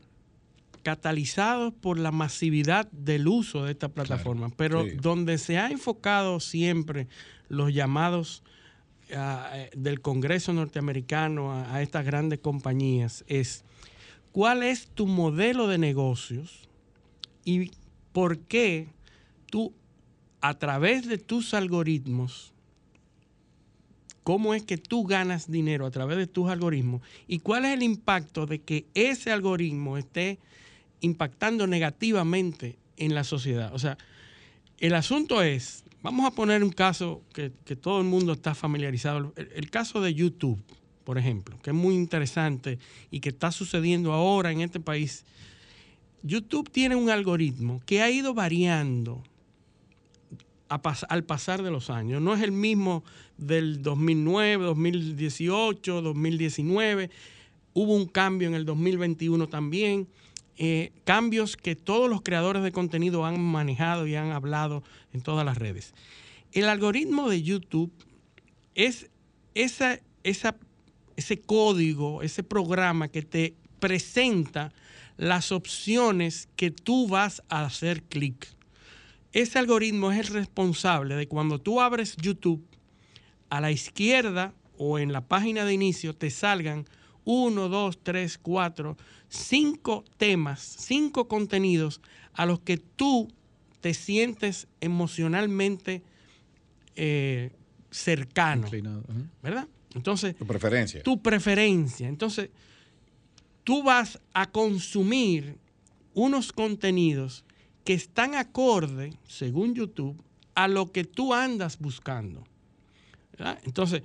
catalizados por la masividad del uso de esta plataforma, pero sí. donde se ha enfocado siempre los llamados del Congreso norteamericano a, a estas grandes compañías es cuál es tu modelo de negocios y por qué tú a través de tus algoritmos cómo es que tú ganas dinero a través de tus algoritmos y cuál es el impacto de que ese algoritmo esté impactando negativamente en la sociedad. O sea, el asunto es, vamos a poner un caso que, todo el mundo está familiarizado, el, caso de YouTube, por ejemplo, que es muy interesante y que está sucediendo ahora en este país. YouTube tiene un algoritmo que ha ido variando al pasar de los años. No es el mismo del 2009, 2018, 2019. Hubo un cambio en el 2021 también. Eh, cambios que todos los creadores de contenido han manejado y han hablado en todas las redes. El algoritmo de YouTube es ese código, ese programa que te presenta las opciones que tú vas a hacer clic. Ese algoritmo es el responsable de cuando tú abres YouTube, a la izquierda o en la página de inicio te salgan uno, dos, tres, cuatro, cinco temas, cinco contenidos a los que tú te sientes emocionalmente eh, cercano. ¿Verdad? Entonces. Tu preferencia. Tu preferencia. Entonces, tú vas a consumir unos contenidos que están acorde, según YouTube, a lo que tú andas buscando. ¿verdad? Entonces,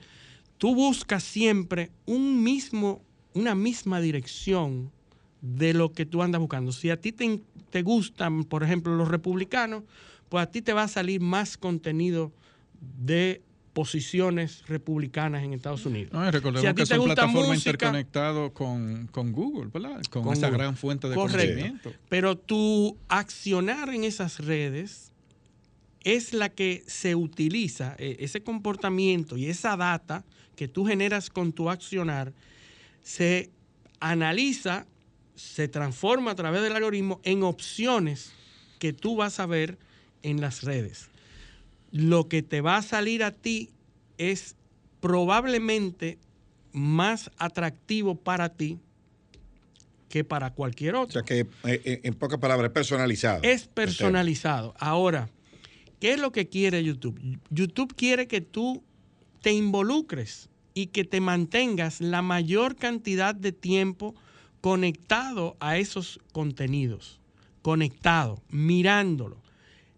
tú buscas siempre un mismo, una misma dirección de lo que tú andas buscando. Si a ti te, te, gustan, por ejemplo, los republicanos, pues a ti te va a salir más contenido de posiciones republicanas en Estados Unidos. No, recordemos si a ti que te son plataformas interconectadas con, con, Google, ¿verdad? Con, con esa Google. gran fuente de Correcto. conocimiento. Pero tu accionar en esas redes es la que se utiliza, ese comportamiento y esa data que tú generas con tu accionar, se analiza, se transforma a través del algoritmo en opciones que tú vas a ver en las redes lo que te va a salir a ti es probablemente más atractivo para ti que para cualquier otro. O sea que eh, en pocas palabras es personalizado. Es personalizado. Ahora, ¿qué es lo que quiere YouTube? YouTube quiere que tú te involucres y que te mantengas la mayor cantidad de tiempo conectado a esos contenidos, conectado, mirándolo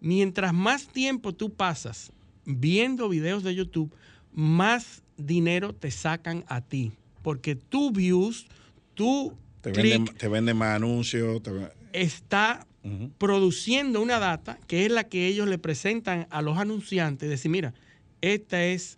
mientras más tiempo tú pasas viendo videos de YouTube, más dinero te sacan a ti. Porque tu views, tu te venden, te venden más anuncios. Te... Está uh -huh. produciendo una data que es la que ellos le presentan a los anunciantes. Decir, mira, este es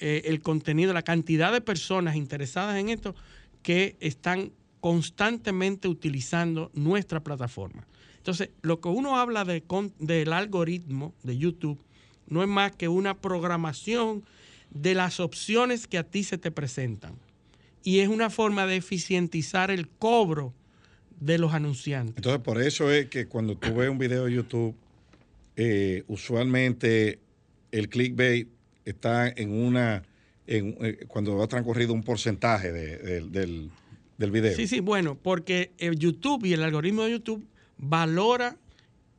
eh, el contenido, la cantidad de personas interesadas en esto que están constantemente utilizando nuestra plataforma. Entonces, lo que uno habla de, del algoritmo de YouTube no es más que una programación de las opciones que a ti se te presentan. Y es una forma de eficientizar el cobro de los anunciantes. Entonces, por eso es que cuando tú ves un video de YouTube, eh, usualmente el clickbait está en una, en, eh, cuando ha transcurrido un porcentaje de, de, del, del video. Sí, sí, bueno, porque el YouTube y el algoritmo de YouTube valora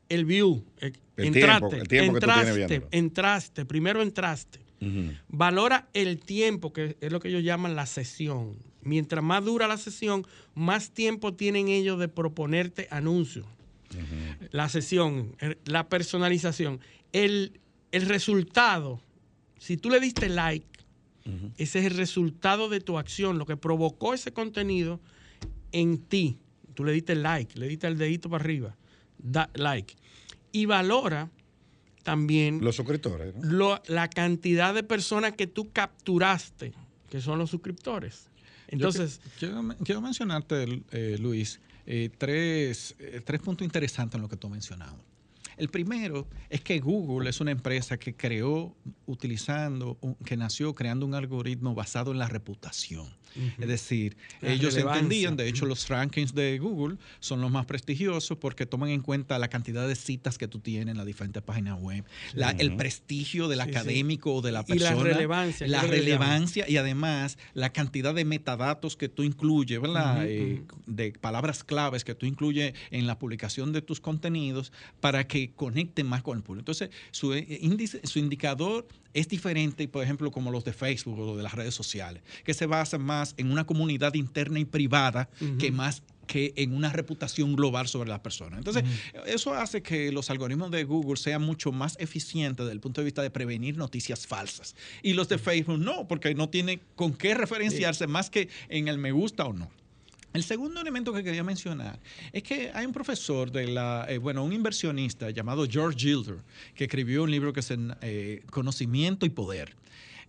el view. El entraste, tiempo, el tiempo entraste, entraste, primero entraste. Uh -huh. Valora el tiempo, que es lo que ellos llaman la sesión. Mientras más dura la sesión, más tiempo tienen ellos de proponerte anuncios. Uh -huh. La sesión, la personalización, el, el, resultado. Si tú le diste like, uh -huh. ese es el resultado de tu acción, lo que provocó ese contenido en ti tú le diste like, le diste el dedito para arriba, da like. Y valora también los suscriptores, ¿no? lo, la cantidad de personas que tú capturaste, que son los suscriptores. Entonces, quiero, quiero, mencionarte, eh, Luis, eh, tres, eh, tres puntos interesantes en lo que tú mencionabas. El primero es que Google es una empresa que creó utilizando, que nació creando un algoritmo basado en la reputación. Es decir, ellos entendían, de hecho los rankings de Google son los más prestigiosos porque toman en cuenta la cantidad de citas que tú tienes en las diferentes páginas web, el prestigio del académico o de la persona, y la relevancia, la relevancia y además la cantidad de metadatos que tú incluyes, ¿verdad? Eh, de palabras claves que tú incluyes en la publicación de tus contenidos para que conecten más con el público. Entonces, su eh, índice, su indicador es diferente, por ejemplo, como los de Facebook o de las redes sociales, que se basan más en una comunidad interna y privada que más que en una reputación global sobre las personas. Entonces, eso hace que los algoritmos de Google sean mucho más eficientes desde el punto de vista de prevenir noticias falsas. Y los de Facebook no, porque no tiene con qué referenciarse más que en el me gusta o no. El segundo elemento que quería mencionar es que hay un profesor de la, eh, bueno, un inversionista llamado George Gilder, que escribió un libro que es eh, Conocimiento y Poder.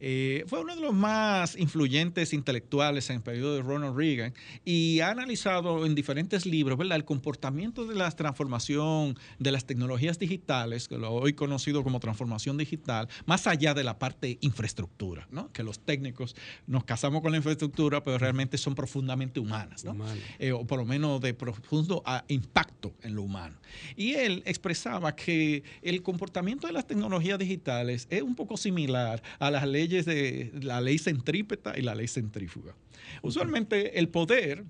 Eh, fue uno de los más influyentes intelectuales en el periodo de Ronald Reagan y ha analizado en diferentes libros ¿verdad? el comportamiento de la transformación de las tecnologías digitales, que lo hoy conocido como transformación digital, más allá de la parte infraestructura, ¿no? que los técnicos nos casamos con la infraestructura, pero realmente son profundamente humanas, ¿no? Eh, o por lo menos de profundo ah, impacto en lo humano. Y él expresaba que el comportamiento de las tecnologías digitales es un poco similar a las leyes de la ley centrípeta y la ley centrífuga. Usualmente el poder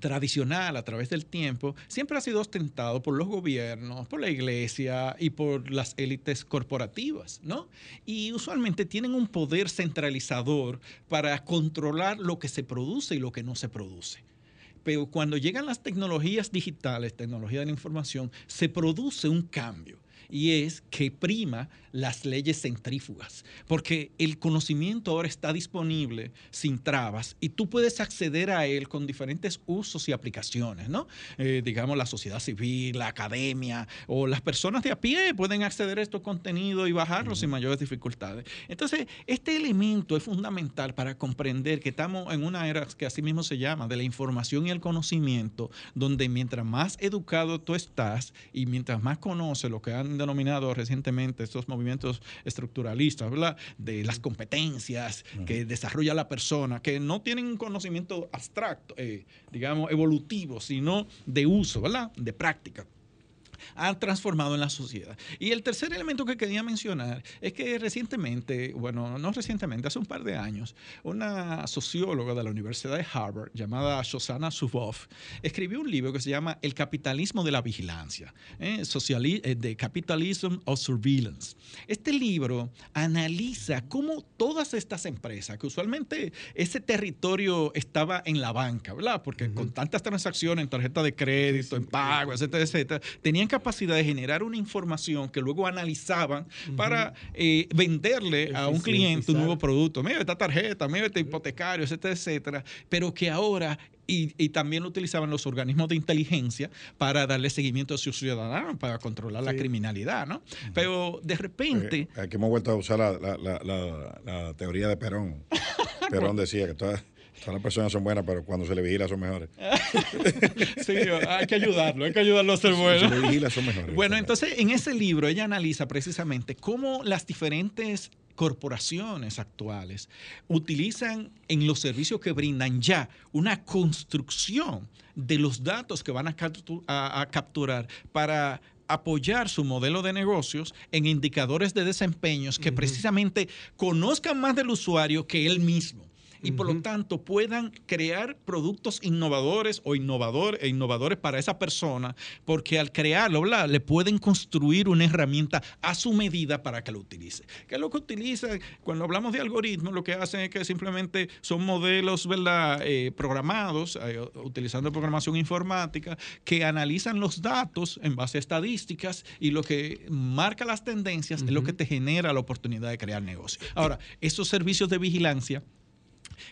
tradicional a través del tiempo siempre ha sido ostentado por los gobiernos, por la iglesia y por las élites corporativas, ¿no? Y usualmente tienen un poder centralizador para controlar lo que se produce y lo que no se produce. Pero cuando llegan las tecnologías digitales, tecnología de la información, se produce un cambio y es que prima las leyes centrífugas, porque el conocimiento ahora está disponible sin trabas y tú puedes acceder a él con diferentes usos y aplicaciones, ¿no? Eh, digamos, la sociedad civil, la academia o las personas de a pie pueden acceder a estos contenidos y bajarlos sin mayores dificultades. Entonces, este elemento es fundamental para comprender que estamos en una era que así mismo se llama, de la información y el conocimiento, donde mientras más educado tú estás y mientras más conoces lo que han denominado recientemente estos movimientos, estructuralistas, ¿verdad? De las competencias que desarrolla la persona, que no tienen un conocimiento abstracto, eh, digamos, evolutivo, sino de uso, ¿verdad? De práctica han transformado en la sociedad. Y el tercer elemento que quería mencionar es que recientemente, bueno, no recientemente, hace un par de años, una socióloga de la Universidad de Harvard llamada Shoshana Zuboff escribió un libro que se llama El capitalismo de la vigilancia, ¿eh? eh de Capitalism of Surveillance. Este libro analiza cómo todas estas empresas, que usualmente ese territorio estaba en la banca, ¿verdad? Porque con tantas transacciones en tarjeta de crédito, en pago, etcétera, etcétera, tenían capacidad de generar una información que luego analizaban para eh, venderle a un cliente un nuevo producto. Mira esta tarjeta, mira este hipotecario, etcétera, etcétera. Pero que ahora y, también utilizaban los organismos de inteligencia para darle seguimiento a sus ciudadanos, para controlar la criminalidad, ¿no? Pero de repente... Aquí hemos vuelto a usar la, teoría de Perón. Perón decía que todas Todas las personas son buenas, pero cuando se le vigila son mejores. sí, hay que ayudarlo, hay que ayudarlo a ser bueno. Se le vigila son mejores. Bueno, entonces en ese libro ella analiza precisamente cómo las diferentes corporaciones actuales utilizan en los servicios que brindan ya una construcción de los datos que van a, capturar para apoyar su modelo de negocios en indicadores de desempeños que precisamente conozcan más del usuario que él mismo y por lo tanto puedan crear productos innovadores o innovador, e innovadores para esa persona, porque al crearlo, le pueden construir una herramienta a su medida para que lo utilice. ¿Qué es lo que utilizan? Cuando hablamos de algoritmos, lo que hacen es que simplemente son modelos ¿verdad? Eh, programados, eh, utilizando programación informática, que analizan los datos en base a estadísticas y lo que marca las tendencias es lo que te genera la oportunidad de crear negocio. Ahora, esos servicios de vigilancia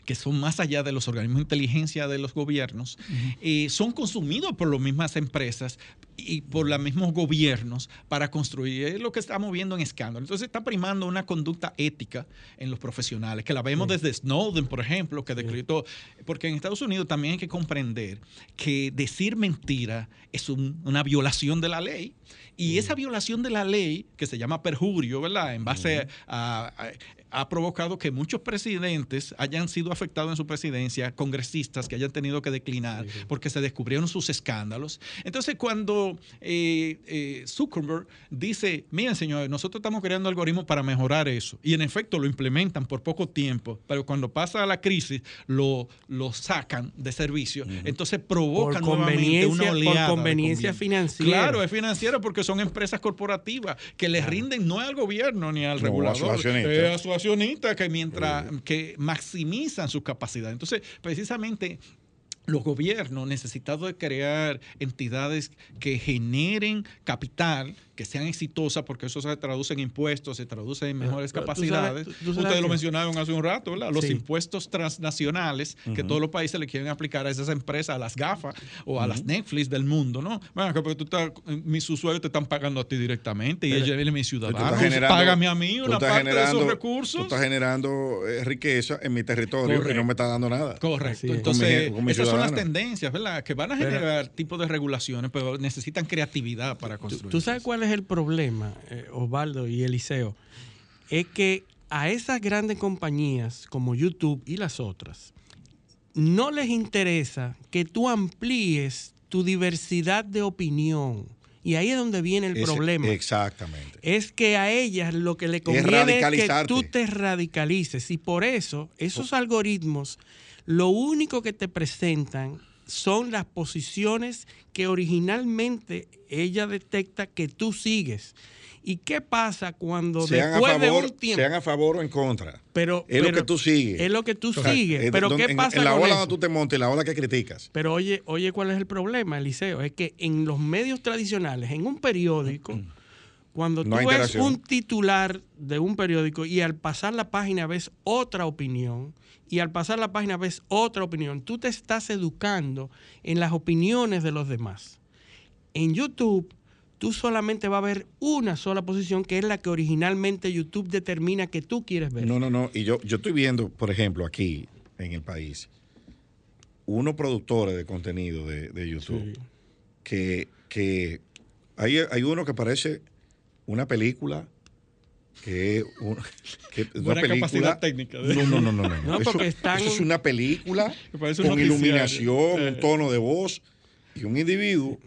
que son más allá de los organismos de inteligencia de los gobiernos, eh, son consumidos por las mismas empresas y por los mismos gobiernos para construir. Es lo que estamos viendo en escándalo. Entonces está primando una conducta ética en los profesionales, que la vemos desde Snowden, por ejemplo, que decretó, porque en Estados Unidos también hay que comprender que decir mentira es una violación de la ley. Y esa violación de la ley, que se llama perjurio, ¿verdad? En base a, ha provocado que muchos presidentes hayan sido afectados en su presidencia, congresistas que hayan tenido que declinar porque se descubrieron sus escándalos. Entonces, cuando eh, eh, Zuckerberg dice, miren señores, nosotros estamos creando algoritmos para mejorar eso, y en efecto lo implementan por poco tiempo, pero cuando pasa la crisis lo, lo sacan de servicio, entonces provocan nuevamente una oleada. Por conveniencia financiera. Claro, es financiera porque son empresas corporativas que les rinden no al gobierno ni al regulador, a su que mientras que maximizan sus capacidades. Entonces, precisamente los gobiernos necesitados de crear entidades que generen capital que sean exitosas, porque eso se traduce en impuestos, se traduce en mejores capacidades. Ustedes lo mencionaron hace un rato, ¿verdad? Los impuestos transnacionales que todos los países le quieren aplicar a esas empresas, a las gafas o a las Netflix del mundo, ¿no? Bueno, porque tú estás, mis usuarios te están pagando a ti directamente y ellos vienen mis ciudadanos. Págame a mí una parte de esos recursos. Tú estás generando eh, riqueza en mi territorio y no me está dando nada. Correcto. Entonces, esas son las tendencias, ¿verdad? Que van a generar tipos de regulaciones, pero necesitan creatividad para construir. ¿Tú sabes cuál es el problema, eh, Osvaldo y Eliseo? Es que a esas grandes compañías como YouTube y las otras, no les interesa que tú amplíes tu diversidad de opinión. Y ahí es donde viene el problema. Exactamente. Es que a ellas lo que le conviene es, que tú te radicalices. Y por eso, esos algoritmos, lo único que te presentan son las posiciones que originalmente ella detecta que tú sigues. ¿Y qué pasa cuando después de un tiempo... Sean a favor o en contra. Pero, es lo que tú sigues. Es lo que tú sigues. pero ¿qué pasa en, la ola donde tú te montes, la ola que criticas. Pero oye, oye, ¿cuál es el problema, Eliseo? Es que en los medios tradicionales, en un periódico, cuando tú ves un titular de un periódico y al pasar la página ves otra opinión, y al pasar la página ves otra opinión. Tú te estás educando en las opiniones de los demás. En YouTube, tú solamente vas a ver una sola posición, que es la que originalmente YouTube determina que tú quieres ver. No, no, no. Y yo, yo estoy viendo, por ejemplo, aquí en el país, unos productores de contenido de, YouTube que, que hay, hay uno que parece una película que, un, que Buena una capacidad técnica. No, no, no, no. no. eso, es una película con iluminación, un tono de voz y un individuo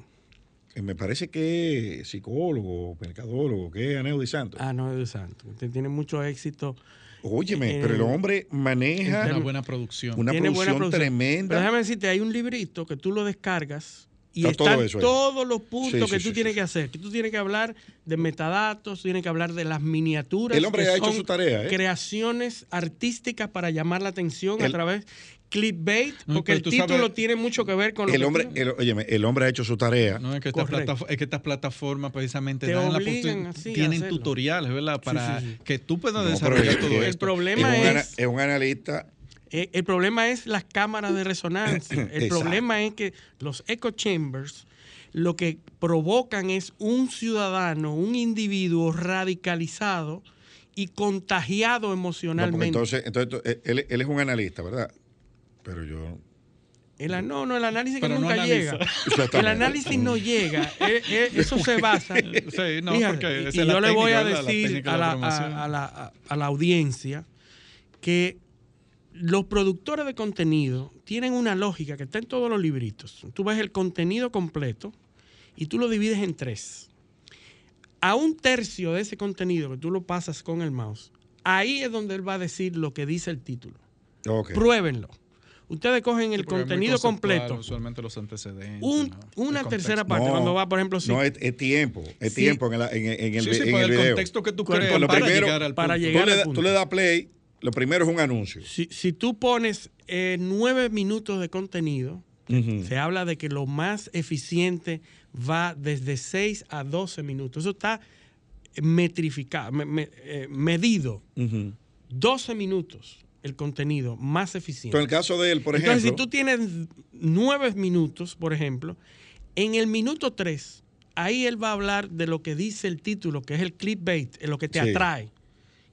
que me parece que es psicólogo, mercadólogo, que es Aneo de Santos. Ah, no, de Santos. Usted tiene mucho éxito. Óyeme, pero el hombre maneja una buena producción. Una producción, tremenda. Pero déjame decirte, hay un librito que tú lo descargas y están todos los puntos que tú tienes que hacer. Que tú tienes que hablar de metadatos, tienes que hablar de las miniaturas. El hombre ha hecho su tarea. ¿eh? Creaciones artísticas para llamar la atención a través clickbait, porque el título tiene mucho que ver con lo el hombre, el, el hombre ha hecho su tarea. No, es que, estas plataformas precisamente dan la tienen tutoriales, ¿verdad? Para que tú puedas desarrollar todo esto. El problema es, es un analista eh, el problema es las cámaras de resonancia. El problema es que los echo chambers lo que provocan es un ciudadano, un individuo radicalizado y contagiado emocionalmente. entonces, entonces él, es un analista, ¿verdad? Pero yo el, no, no, el análisis que nunca llega. El análisis no llega. Eh, eh, eso se basa. Sí, no, porque y, yo le voy a decir a la, a la audiencia que los productores de contenido tienen una lógica que está en todos los libritos. Tú ves el contenido completo y tú lo divides en tres. A un tercio de ese contenido que tú lo pasas con el mouse, ahí es donde él va a decir lo que dice el título. Pruébenlo. Ustedes cogen el contenido completo. Usualmente los antecedentes. Una tercera parte, cuando va, por ejemplo. No, es, tiempo. Es tiempo en, en, el, sí, en el, contexto que tú crees para, llegar al para Llegar tú, le, tú le das play lo primero es un anuncio. Si, tú pones eh, nueve minutos de contenido, se habla de que lo más eficiente va desde 6 a 12 minutos. Eso está metrificado, eh, medido. 12 minutos el contenido más eficiente. en el caso de él, por ejemplo. Entonces, si tú tienes nueve minutos, por ejemplo, en el minuto 3 ahí él va a hablar de lo que dice el título, que es el clickbait, lo que te Sí. atrae.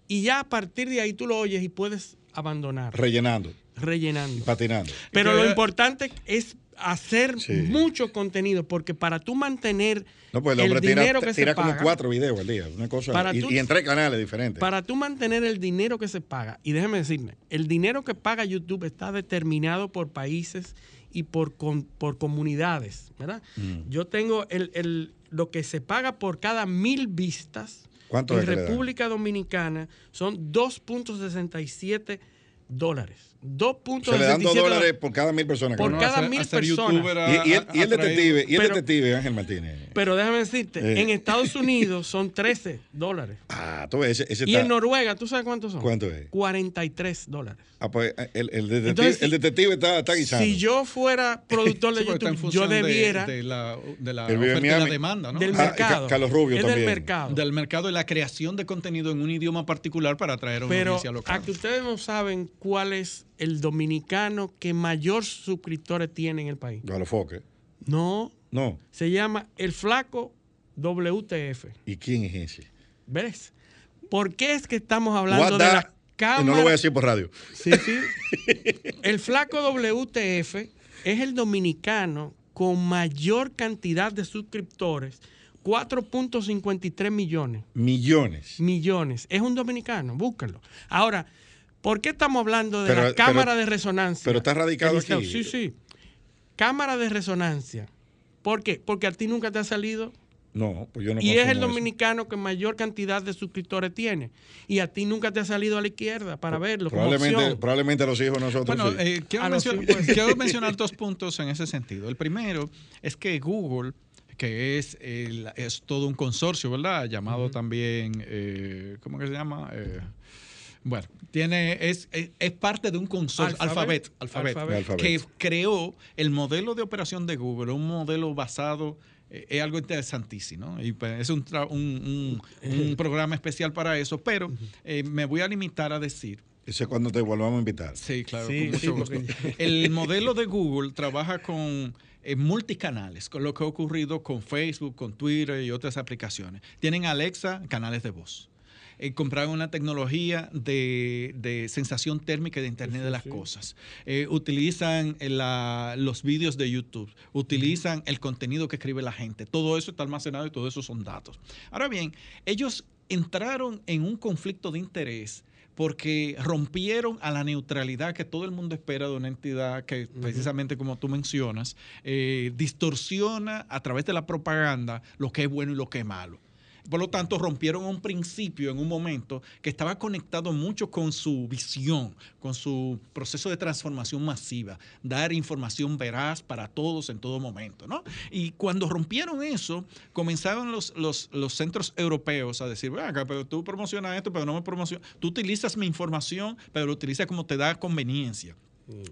Y ya a partir de ahí tú lo oyes y puedes abandonar, Rellenando, rellenando. patinando. Pero Que- lo importante es hacer Sí. mucho contenido, porque para tú mantener No, pues el el hombre tira, dinero que tira se como paga, cuatro videos al día, una cosa. Para y, tú- y en tres canales diferentes. para tú mantener el dinero que se paga, y déjeme decirme, el dinero que paga YouTube está determinado por países y por, con- por comunidades, ¿verdad? Mm. Yo tengo el, el- lo que se paga por cada mil vistas ¿Cuánto en? República Dominicana son 2.67 dólares. Se le dan 2.67 dos dólares por cada mil personas. Por cada mil hacer personas. Y, y el, y detective, y el Pero- detective Ángel Martínez. Pero déjame decirte, Eh. en Estados Unidos son 13 dólares. Ah, tú ves, ese, ese Y está- en Noruega, ¿tú sabes cuántos son? ¿Cuánto es? 43 dólares. Ah, pues, el, el detective, Entonces, el detective está, está guisando. Si yo fuera productor de Sí, YouTube, yo de- debiera de, la, de la Él vive en oferta y la Miami. demanda, ¿no? del Ah, mercado. Ca- Carlos Rubio es también. del mercado. Del mercado y la creación de contenido en un idioma particular para atraer a una Pero audiencia local. a que ustedes no saben cuál es el dominicano que mayor suscriptores tiene en el país. Foques. No, No. se llama el flaco WTF. ¿Y quién es ese? ¿Ves? ¿Por qué es que estamos hablando de the- la cámara? Y no lo voy a decir por radio. Sí, sí. El flaco WTF es el dominicano con mayor cantidad de suscriptores, 4.53 millones. Millones. Millones. Es un dominicano, búsquenlo. Ahora, ¿por qué estamos hablando de Pero- la cámara pero- de resonancia? pero está radicado aquí. Sí, sí. Cámara de resonancia. ¿Por qué? Porque a ti nunca te ha salido. No, pues yo no y es el eso. dominicano que mayor cantidad de suscriptores tiene. Y a ti nunca te ha salido a la izquierda para verlo. como Probablemente, probablemente los hijos de nosotros Bueno, sí. eh, quiero, pues. quiero mencionar dos puntos en ese sentido. El primero es que Google, que es, el- es todo un consorcio, ¿verdad? Llamado también, eh, ¿cómo que se llama? Eh, bueno, tiene, es, es, es parte de un consorcio, Alphabet. Alphabet, Alphabet, que creó el modelo de operación de Google, un modelo basado eh, es algo interesantísimo, ¿no? Y pues, es un, tra- un, un- un programa especial para eso, pero eh, me voy a limitar a decir Ese es cuando te volvamos a invitar. Sí, claro, Sí, con mucho sí, gusto. porque- El modelo de Google trabaja con eh, multicanales, con lo que ha ocurrido con Facebook, con Twitter y otras aplicaciones. Tienen Alexa, canales de voz. Eh, compraron una tecnología de, de sensación térmica de Internet de las Cosas. Eh, utilizan eh, la- los vídeos de YouTube, utilizan el contenido que escribe la gente. Todo eso está almacenado y todo eso son datos. Ahora bien, ellos entraron en un conflicto de interés porque rompieron a la neutralidad que todo el mundo espera de una entidad que, precisamente como tú mencionas, eh, distorsiona a través de la propaganda lo que es bueno y lo que es malo. Por lo tanto, rompieron un principio en un momento que estaba conectado mucho con su visión, con su proceso de transformación masiva, dar información veraz para todos en todo momento. ¿no? Y cuando rompieron eso, comenzaron los, los, centros europeos a decir, "Ven acá, pero tú promocionas esto, pero no me promocionas. Tú utilizas mi información, pero lo utilizas como te da conveniencia.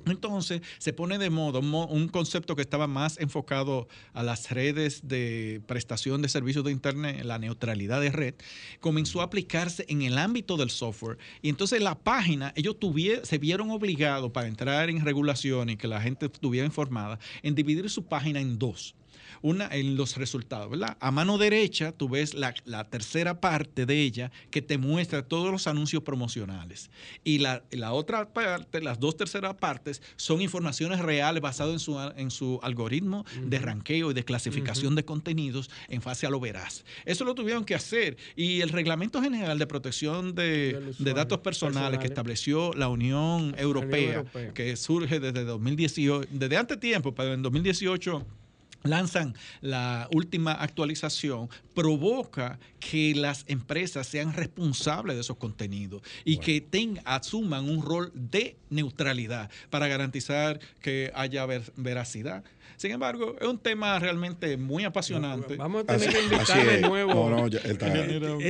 Entonces se pone de moda un, concepto que estaba más enfocado a las redes de prestación de servicios de Internet, la neutralidad de red, comenzó a aplicarse en el ámbito del software. Y entonces la página, ellos tuvie- se vieron obligados para entrar en regulación y que la gente estuviera informada, en dividir su página en dos una en los resultados, ¿verdad? A mano derecha tú ves la, la tercera parte de ella que te muestra todos los anuncios promocionales. Y la, la otra parte, las dos terceras partes, son informaciones reales basadas en su, en su algoritmo de ranqueo y de clasificación de contenidos en fase a lo veraz. Eso lo tuvieron que hacer. Y el Reglamento General de Protección de, datos personales que estableció la Unión Europea, Europea. que surge desde 2018, desde antes tiempo, pero en 2018 lanzan la última actualización, provoca que las empresas sean responsables de esos contenidos y que ten- asuman un rol de neutralidad para garantizar que haya ver- veracidad. Sin embargo, es un tema realmente muy apasionante. Vamos a tener que Así- invitar de nuevo. No, no, ya- él está,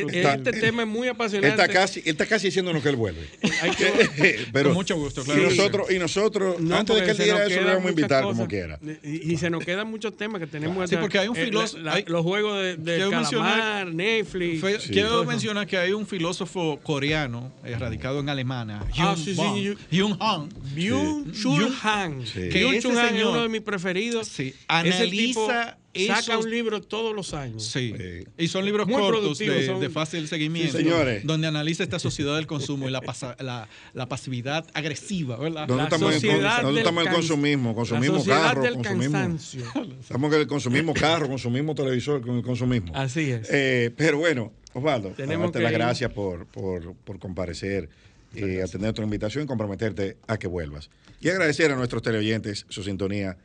está- este tema es muy apasionante. está casi, está casi diciéndonos que él vuelve. Hay que- Pero, Con mucho gusto, y claro sí. nosotros, y nosotros No, antes de que él diga eso, le quedan vamos a invitar cosas. como quiera. Y, y se nos quedan muchos temas que tenemos. Sí, porque hay un eh, filósofo- los juegos de, de Quiero mencionar- calamar, Netflix. Sí. Quiero mencionar que hay un filósofo coreano eh, radicado en Alemania, Ah, Jung sí, Yu- Jung Han, Byung- Han. Que ese es señor- uno de mis preferidos. Sí, Ese tipo- analiza saca esos- un libro todos los años. Sí. Eh, y son libros muy cortos productivos, de, son- de fácil seguimiento. Sí, señores. Donde analiza esta sociedad del consumo y la, pasa- la, la pasividad agresiva, ¿verdad? ¿Dónde La estamos en, sociedad ¿dónde del estamos en can- consumismo? Consumimos carro, del consumimos. cansancio. Estamos en el consumimos carro, consumimos televisor, con el consumismo. Así es. Eh, pero bueno, Osvaldo, Tenemos darte las gracias por, por, por comparecer y atender nuestra invitación y comprometerte a que vuelvas. Y agradecer a nuestros teleoyentes su sintonía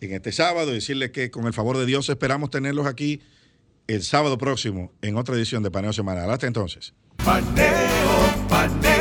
en este sábado y decirles que con el favor de Dios esperamos tenerlos aquí el sábado próximo en otra edición de Paneo Semanal. Hasta entonces. Paneo, paneo.